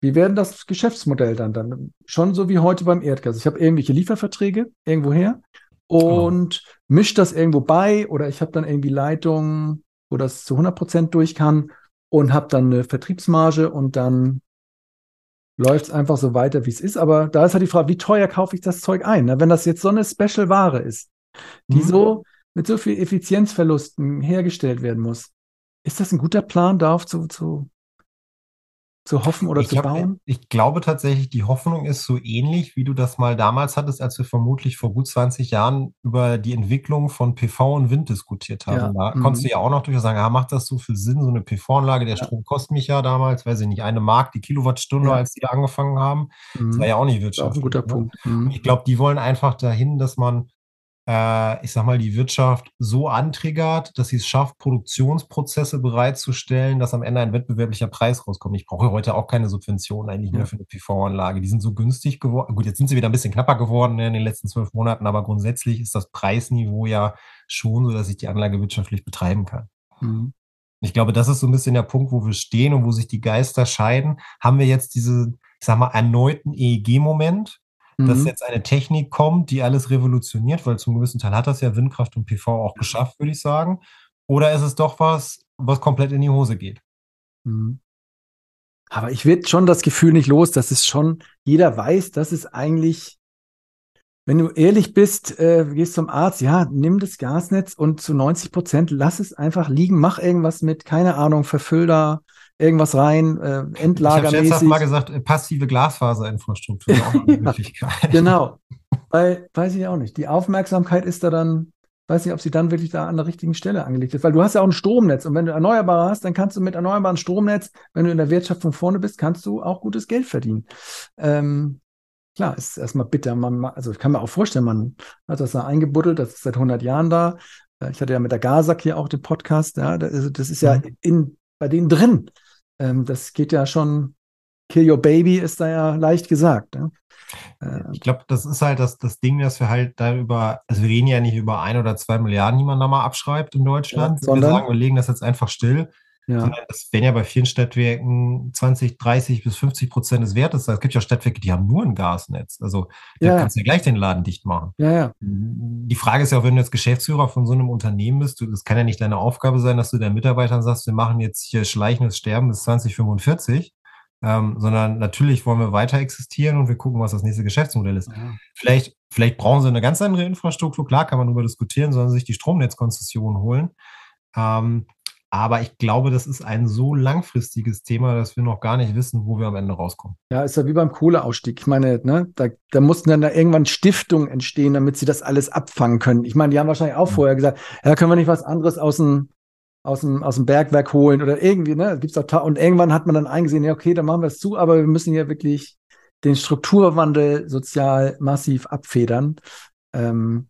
S2: Wie wäre denn das Geschäftsmodell dann? Dann schon so wie heute beim Erdgas. Ich habe irgendwelche Lieferverträge irgendwoher und mische das irgendwo bei oder ich habe dann irgendwie Leitungen, wo das zu 100 Prozent durch kann und habe dann eine Vertriebsmarge und dann läuft es einfach so weiter, wie es ist. Aber da ist halt die Frage, wie teuer kaufe ich das Zeug ein? ne? Wenn das jetzt so eine Special-Ware ist, die
S1: Mhm.
S2: so mit so viel Effizienzverlusten hergestellt werden muss. Ist das ein guter Plan, darauf zu, zu, zu hoffen oder
S1: ich
S2: zu
S1: hab,
S2: bauen?
S1: Ich glaube tatsächlich, die Hoffnung ist so ähnlich, wie du das mal damals hattest, als wir vermutlich vor gut 20 Jahren über die Entwicklung von PV und Wind diskutiert haben.
S2: Ja.
S1: Da
S2: Mhm.
S1: konntest du ja auch noch durchaus sagen, ah, macht das so viel Sinn, so eine PV-Anlage, der
S2: Ja.
S1: Strom kostet mich ja damals, weiß ich nicht, eine Mark die Kilowattstunde,
S2: Ja.
S1: als die da angefangen haben. Das
S2: Mhm.
S1: war ja auch nicht
S2: Ist auch ein
S1: wirtschaftlich.
S2: guter
S1: ne?
S2: Punkt. Mhm.
S1: Ich glaube, die wollen einfach dahin, dass man, äh, ich sag mal, die Wirtschaft so antriggert, dass sie es schafft, Produktionsprozesse bereitzustellen, dass am Ende ein wettbewerblicher Preis rauskommt. Ich brauche heute auch keine Subventionen eigentlich mehr für eine PV-Anlage. Die sind so günstig geworden. Gut, jetzt sind sie wieder ein bisschen knapper geworden ne, in den letzten zwölf Monaten, aber grundsätzlich ist das Preisniveau ja schon so, dass ich die Anlage wirtschaftlich betreiben kann.
S2: Mhm.
S1: Ich glaube, das ist so ein bisschen der Punkt, wo wir stehen und wo sich die Geister scheiden. Haben wir jetzt diese, ich sag mal, erneuten EEG-Moment, dass
S2: Mhm.
S1: jetzt eine Technik kommt, die alles revolutioniert, weil zum gewissen Teil hat das ja Windkraft und PV auch geschafft, würde ich sagen. Oder ist es doch was, was komplett in die Hose geht?
S2: Mhm. Aber ich werde schon das Gefühl nicht los, dass es schon, jeder weiß, dass es eigentlich, wenn du ehrlich bist, äh, gehst zum Arzt, ja, nimm das Gasnetz und zu 90 Prozent lass es einfach liegen, mach irgendwas mit, keine Ahnung, verfüll da irgendwas rein, äh,
S1: Ich habe
S2: endlagermäßig.
S1: mal gesagt, äh, passive Glasfaserinfrastruktur auch eine Möglichkeit.
S2: Genau. Weil, weiß ich auch nicht. Die Aufmerksamkeit ist da dann, weiß nicht, ob sie dann wirklich da an der richtigen Stelle angelegt ist. Weil du hast ja auch ein Stromnetz und wenn du Erneuerbare hast, dann kannst du mit erneuerbaren Stromnetz, wenn du in der Wirtschaft von vorne bist, kannst du auch gutes Geld verdienen. Ähm, klar, ist erstmal bitter. Man, ma- also ich kann mir auch vorstellen, man hat das da eingebuddelt, das ist seit 100 Jahren da. Äh, Ich hatte ja mit der Gasak hier auch den Podcast, ja, das, das ist ja
S1: Mhm.
S2: in, bei denen drin. Ähm, das geht ja schon, Kill Your Baby ist da ja leicht gesagt. Ne? Äh,
S1: Ich glaube, das ist halt das, das Ding, dass wir halt da über, also wir reden ja nicht über ein oder zwei Milliarden, die man da mal abschreibt in Deutschland.
S2: Ja,
S1: Wenn wir
S2: sondern-
S1: sagen, wir legen das jetzt einfach still,
S2: ja.
S1: sondern das werden ja bei vielen Stadtwerken 20, 30 bis 50 Prozent des Wertes. Es gibt ja Stadtwerke, die haben nur ein Gasnetz. Also da
S2: Ja,
S1: kannst du ja gleich den Laden dicht machen.
S2: Ja, ja.
S1: Die Frage ist ja auch, wenn du jetzt Geschäftsführer von so einem Unternehmen bist, du, das kann ja nicht deine Aufgabe sein, dass du deinen Mitarbeitern sagst, wir machen jetzt hier schleichendes Sterben bis 2045, ähm, sondern natürlich wollen wir weiter existieren und wir gucken, was das nächste Geschäftsmodell ist.
S2: Ja.
S1: Vielleicht, vielleicht brauchen sie eine ganz andere Infrastruktur, klar kann man darüber diskutieren, sie sich die Stromnetzkonzession holen. Ähm, aber ich glaube, das ist ein so langfristiges Thema, dass wir noch gar nicht wissen, wo wir am Ende rauskommen.
S2: Ja, ist ja wie beim Kohleausstieg. Ich meine, ne, da, da mussten dann da irgendwann Stiftungen entstehen, damit sie das alles abfangen können. Ich meine, die haben wahrscheinlich auch
S1: Mhm.
S2: vorher gesagt, ja, können wir nicht was anderes aus dem, aus dem, aus dem Bergwerk holen oder irgendwie, ne? Gibt's auch und irgendwann hat man dann eingesehen, ja, okay, dann machen wir es zu, aber wir müssen hier wirklich den Strukturwandel sozial massiv abfedern. Ähm,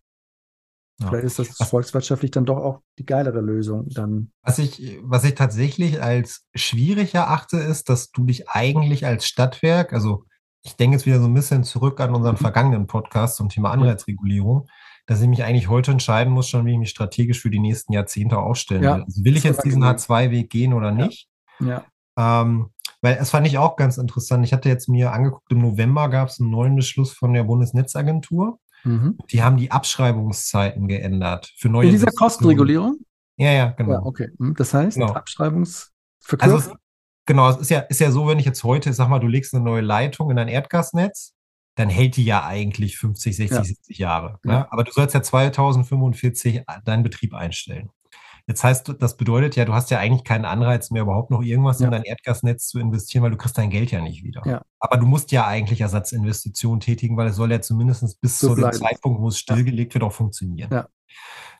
S1: Ja.
S2: Vielleicht ist das
S1: Was-
S2: volkswirtschaftlich dann doch auch die geilere Lösung. Dann,
S1: Was ich, was ich tatsächlich als schwierig erachte, ist, dass du dich eigentlich als Stadtwerk, also ich denke jetzt wieder so ein bisschen zurück an unseren
S2: Mhm.
S1: vergangenen Podcast zum Thema Anreizregulierung, dass ich mich eigentlich heute entscheiden muss, schon wie ich mich strategisch für die nächsten Jahrzehnte aufstellen
S2: Ja,
S1: will. Also will ich jetzt diesen
S2: gesehen.
S1: H2-Weg gehen oder
S2: Ja.
S1: nicht?
S2: ja.
S1: Ähm, weil es fand ich auch ganz interessant. Ich hatte jetzt mir angeguckt, im November gab es einen neuen Beschluss von der Bundesnetzagentur.
S2: Mhm.
S1: Die haben die Abschreibungszeiten geändert für neue
S2: In dieser. Kostenregulierung?
S1: Ja, ja, genau.
S2: Ja, okay. Hm, Das heißt,
S1: Genau.
S2: Abschreibungs
S1: Also genau, es ist ja, ist ja so, wenn ich jetzt heute, sag mal, du legst eine neue Leitung in ein Erdgasnetz, dann hält die ja eigentlich 50, 60,
S2: Ja.
S1: 70 Jahre.
S2: Ja.
S1: Ne? Aber du sollst ja 2045 deinen Betrieb einstellen. Jetzt heißt, das bedeutet ja, du hast ja eigentlich keinen Anreiz mehr, überhaupt noch irgendwas
S2: Ja.
S1: in dein Erdgasnetz zu investieren, weil du kriegst dein Geld ja nicht wieder.
S2: Ja.
S1: Aber du musst ja eigentlich Ersatzinvestitionen tätigen, weil es soll ja zumindest bis
S2: So
S1: zu dem. Zeitpunkt, wo es stillgelegt wird, auch funktionieren.
S2: Ja.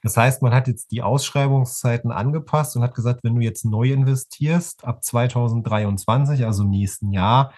S1: Das heißt, man hat jetzt die Ausschreibungszeiten angepasst und hat gesagt, wenn du jetzt neu investierst ab 2023, also nächsten Jahr,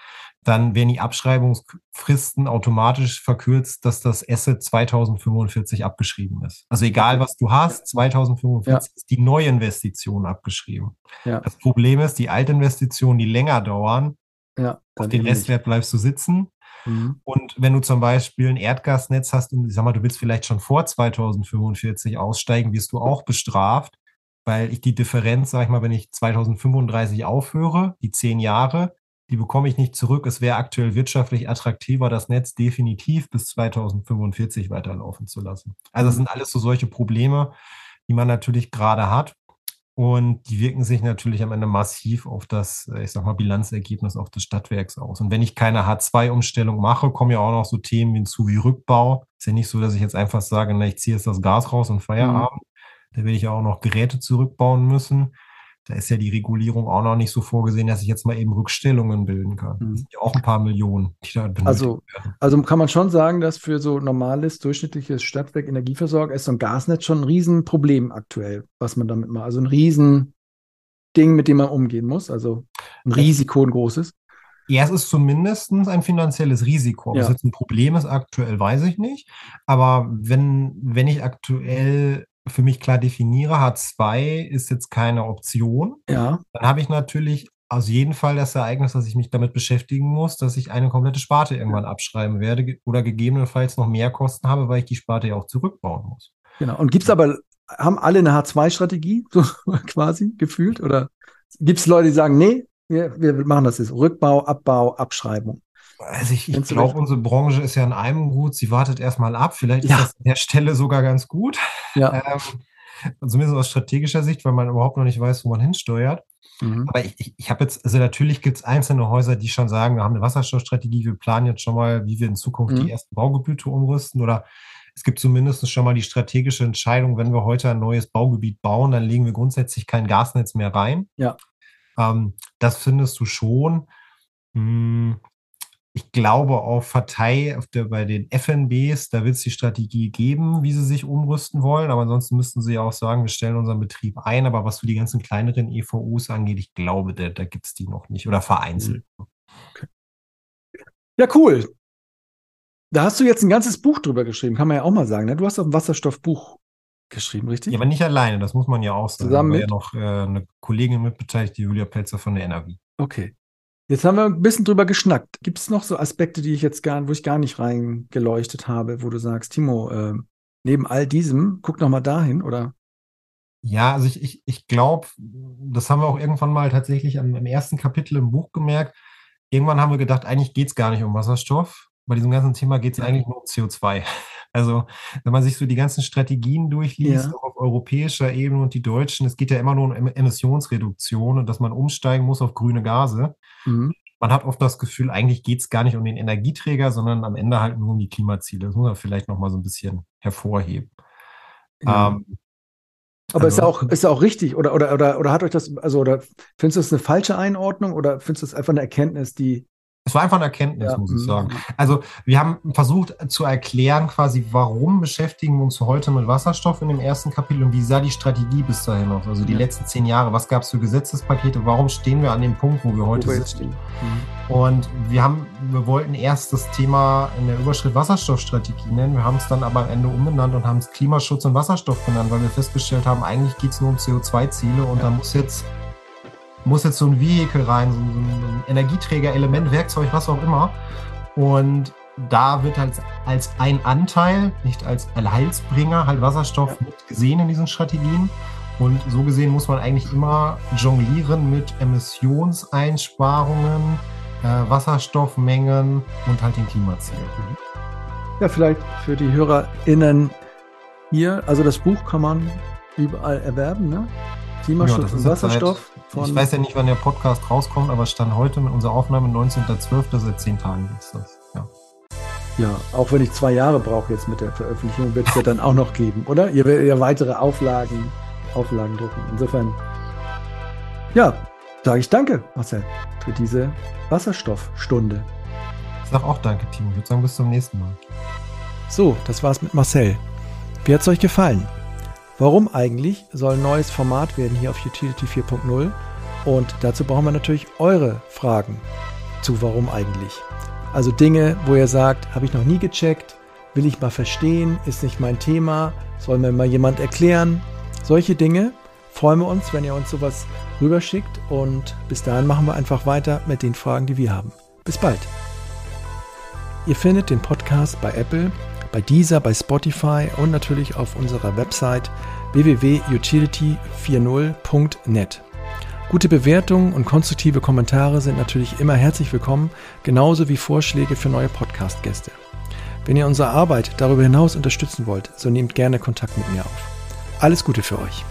S1: dann werden die Abschreibungsfristen automatisch verkürzt, dass das Asset 2045 abgeschrieben ist. Also egal, was du hast, 2045 ist die Neuinvestition abgeschrieben.
S2: Ja.
S1: Das Problem ist, die Altinvestitionen, die länger dauern,
S2: ja,
S1: auf den. Restwert bleibst du sitzen.
S2: Mhm.
S1: Und wenn du zum Beispiel ein Erdgasnetz hast und ich sag mal, du willst vielleicht schon vor 2045 aussteigen, wirst du auch bestraft, weil ich die Differenz, sag ich mal, wenn ich 2035 aufhöre, die zehn Jahre, die bekomme ich nicht zurück. Es wäre aktuell wirtschaftlich attraktiver, das Netz definitiv bis 2045 weiterlaufen zu lassen. Also das
S2: Mhm.
S1: sind alles so solche Probleme, die man natürlich gerade hat. Und die wirken sich natürlich am Ende massiv auf das, äh, ich sag mal, Bilanzergebnis auch des Stadtwerks aus. Und wenn ich keine H2-Umstellung mache, kommen ja auch noch so Themen hinzu wie Rückbau. Ist ja nicht so, dass ich jetzt einfach sage, na, ich ziehe jetzt das Gas raus und Feierabend. Da werde ich ja auch noch Geräte zurückbauen müssen. Da ist ja die Regulierung auch noch nicht so vorgesehen, dass ich jetzt mal eben Rückstellungen bilden kann. Mhm. Das sind ja auch ein paar Millionen,
S2: die da benötigt also, werden. Also kann man schon sagen, dass für so normales, durchschnittliches Stadtwerk Energieversorger ist so ein Gasnetz schon ein Riesenproblem aktuell, was man damit macht. Also ein Riesending, mit dem man umgehen muss. Also ein Risiko, ein großes.
S1: Ja, es ist zumindest ein finanzielles Risiko. Ob ja. es jetzt ein Problem ist aktuell, weiß ich nicht. Aber wenn, wenn ich aktuell für mich klar definiere, H2 ist jetzt keine Option,
S2: ja.
S1: dann habe ich natürlich aus jedem Fall das Ereignis, dass ich mich damit beschäftigen muss, dass ich eine komplette Sparte irgendwann abschreiben werde oder gegebenenfalls noch mehr Kosten habe, weil ich die Sparte ja auch zurückbauen muss.
S2: Genau. Und gibt es aber, haben alle eine H2-Strategie, so quasi gefühlt? Oder gibt es Leute, die sagen, nee, wir, wir machen das jetzt. Rückbau, Abbau, Abschreibung.
S1: Also ich, ich glaube, unsere Branche ist ja in einem gut. Sie wartet erstmal ab. Vielleicht ja. ist das an der Stelle sogar ganz gut.
S2: Ja. Ähm,
S1: zumindest aus strategischer Sicht, weil man überhaupt noch nicht weiß, wo man hinsteuert. Mhm. Aber ich, ich, ich habe jetzt, also natürlich gibt es einzelne Häuser, die schon sagen, wir haben eine Wasserstoffstrategie, wir planen jetzt schon mal, wie wir in Zukunft mhm. die ersten Baugebiete umrüsten. Oder es gibt zumindest schon mal die strategische Entscheidung, wenn wir heute ein neues Baugebiet bauen, dann legen wir grundsätzlich kein Gasnetz mehr rein.
S2: Ja.
S1: Ähm, das findest du schon. Hm, ich glaube auf Partei, auf der, bei den FNBs, da wird es die Strategie geben, wie sie sich umrüsten wollen. Aber ansonsten müssten sie ja auch sagen, wir stellen unseren Betrieb ein. Aber was für die ganzen kleineren EVUs angeht, ich glaube, da, da gibt es die noch nicht oder vereinzelt. Okay.
S2: Ja, cool. Da hast du jetzt ein ganzes Buch drüber geschrieben, kann man ja auch mal sagen. Ne? Du hast auf ein Wasserstoffbuch geschrieben, richtig?
S1: Ja, aber nicht alleine, das muss man ja auch sagen.
S2: Zusammen
S1: mit?
S2: ja
S1: noch äh, eine Kollegin mitbeteiligt, die Julia Pelzer von der NRW.
S2: Okay. Jetzt haben wir ein bisschen drüber geschnackt. Gibt es noch so Aspekte, die ich jetzt gar, wo ich gar nicht reingeleuchtet habe, wo du sagst, Timo, äh, neben all diesem, guck noch mal dahin, oder?
S1: Ja, also ich, ich, ich glaube, das haben wir auch irgendwann mal tatsächlich am, im ersten Kapitel im Buch gemerkt. Irgendwann haben wir gedacht, eigentlich geht es gar nicht um Wasserstoff. Bei diesem ganzen Thema geht es eigentlich nur um CO2. Also, wenn man sich so die ganzen Strategien durchliest, ja. auch auf europäischer Ebene und die deutschen, es geht ja immer nur um Emissionsreduktion und dass man umsteigen muss auf grüne Gase. Mhm. Man hat oft das Gefühl, eigentlich geht es gar nicht um den Energieträger, sondern am Ende halt nur um die Klimaziele. Das muss man vielleicht nochmal so ein bisschen hervorheben.
S2: Ja. Ähm, aber also, ist ja auch, ist ja auch richtig, oder, oder, oder, oder hat euch das, also, oder findest du das eine falsche Einordnung oder findest du das einfach eine Erkenntnis, die
S1: es war einfach eine Erkenntnis, ja. muss ich sagen. Mhm. Also wir haben versucht zu erklären, quasi, warum beschäftigen wir uns heute mit Wasserstoff in dem ersten Kapitel und wie sah die Strategie bis dahin aus? Also die ja. letzten zehn Jahre, was gab es für Gesetzespakete? Warum stehen wir an dem Punkt, wo wir heute wo wir sitzen? Mhm. Und wir haben, wir wollten erst das Thema in der Überschrift Wasserstoffstrategie nennen. Wir haben es dann aber am Ende umbenannt und haben es Klimaschutz und Wasserstoff genannt, weil wir festgestellt haben, eigentlich geht es nur um CO2-Ziele und ja. da muss jetzt muss jetzt so ein Vehikel rein, so ein Energieträger, Element, Werkzeug, was auch immer. Und da wird halt als ein Anteil, nicht als Allheilsbringer, halt Wasserstoff mit gesehen in diesen Strategien. Und so gesehen muss man eigentlich immer jonglieren mit Emissionseinsparungen, äh, Wasserstoffmengen und halt den Klimazielen.
S2: Ja, vielleicht für die HörerInnen hier, also das Buch kann man überall erwerben, ne? Klimaschutz ja, und Wasserstoff.
S1: Von ich weiß ja nicht, wann der Podcast rauskommt, aber stand heute mit unserer Aufnahme 19.12. seit zehn Tagen ist das. Ja.
S2: Ja, auch wenn ich zwei Jahre brauche jetzt mit der Veröffentlichung, wird es ja dann auch noch geben, oder? Ihr werdet ja weitere Auflagen, Auflagen drucken. Insofern, ja, sage ich danke, Marcel, für diese Wasserstoffstunde.
S1: Ich sage auch danke, Timo. Ich würde sagen, bis zum nächsten Mal.
S2: So, das war's mit Marcel. Wie hat's euch gefallen? Warum eigentlich soll ein neues Format werden hier auf Utility 4.0? Und dazu brauchen wir natürlich eure Fragen zu Warum eigentlich. Also Dinge, wo ihr sagt, habe ich noch nie gecheckt, will ich mal verstehen, ist nicht mein Thema, soll mir mal jemand erklären. Solche Dinge freuen wir uns, wenn ihr uns sowas rüberschickt. Und bis dahin machen wir einfach weiter mit den Fragen, die wir haben. Bis bald. Ihr findet den Podcast bei Apple bei dieser, bei Spotify und natürlich auf unserer Website www.utility40.net. Gute Bewertungen und konstruktive Kommentare sind natürlich immer herzlich willkommen, genauso wie Vorschläge für neue Podcast-Gäste. Wenn ihr unsere Arbeit darüber hinaus unterstützen wollt, so nehmt gerne Kontakt mit mir auf. Alles Gute für euch.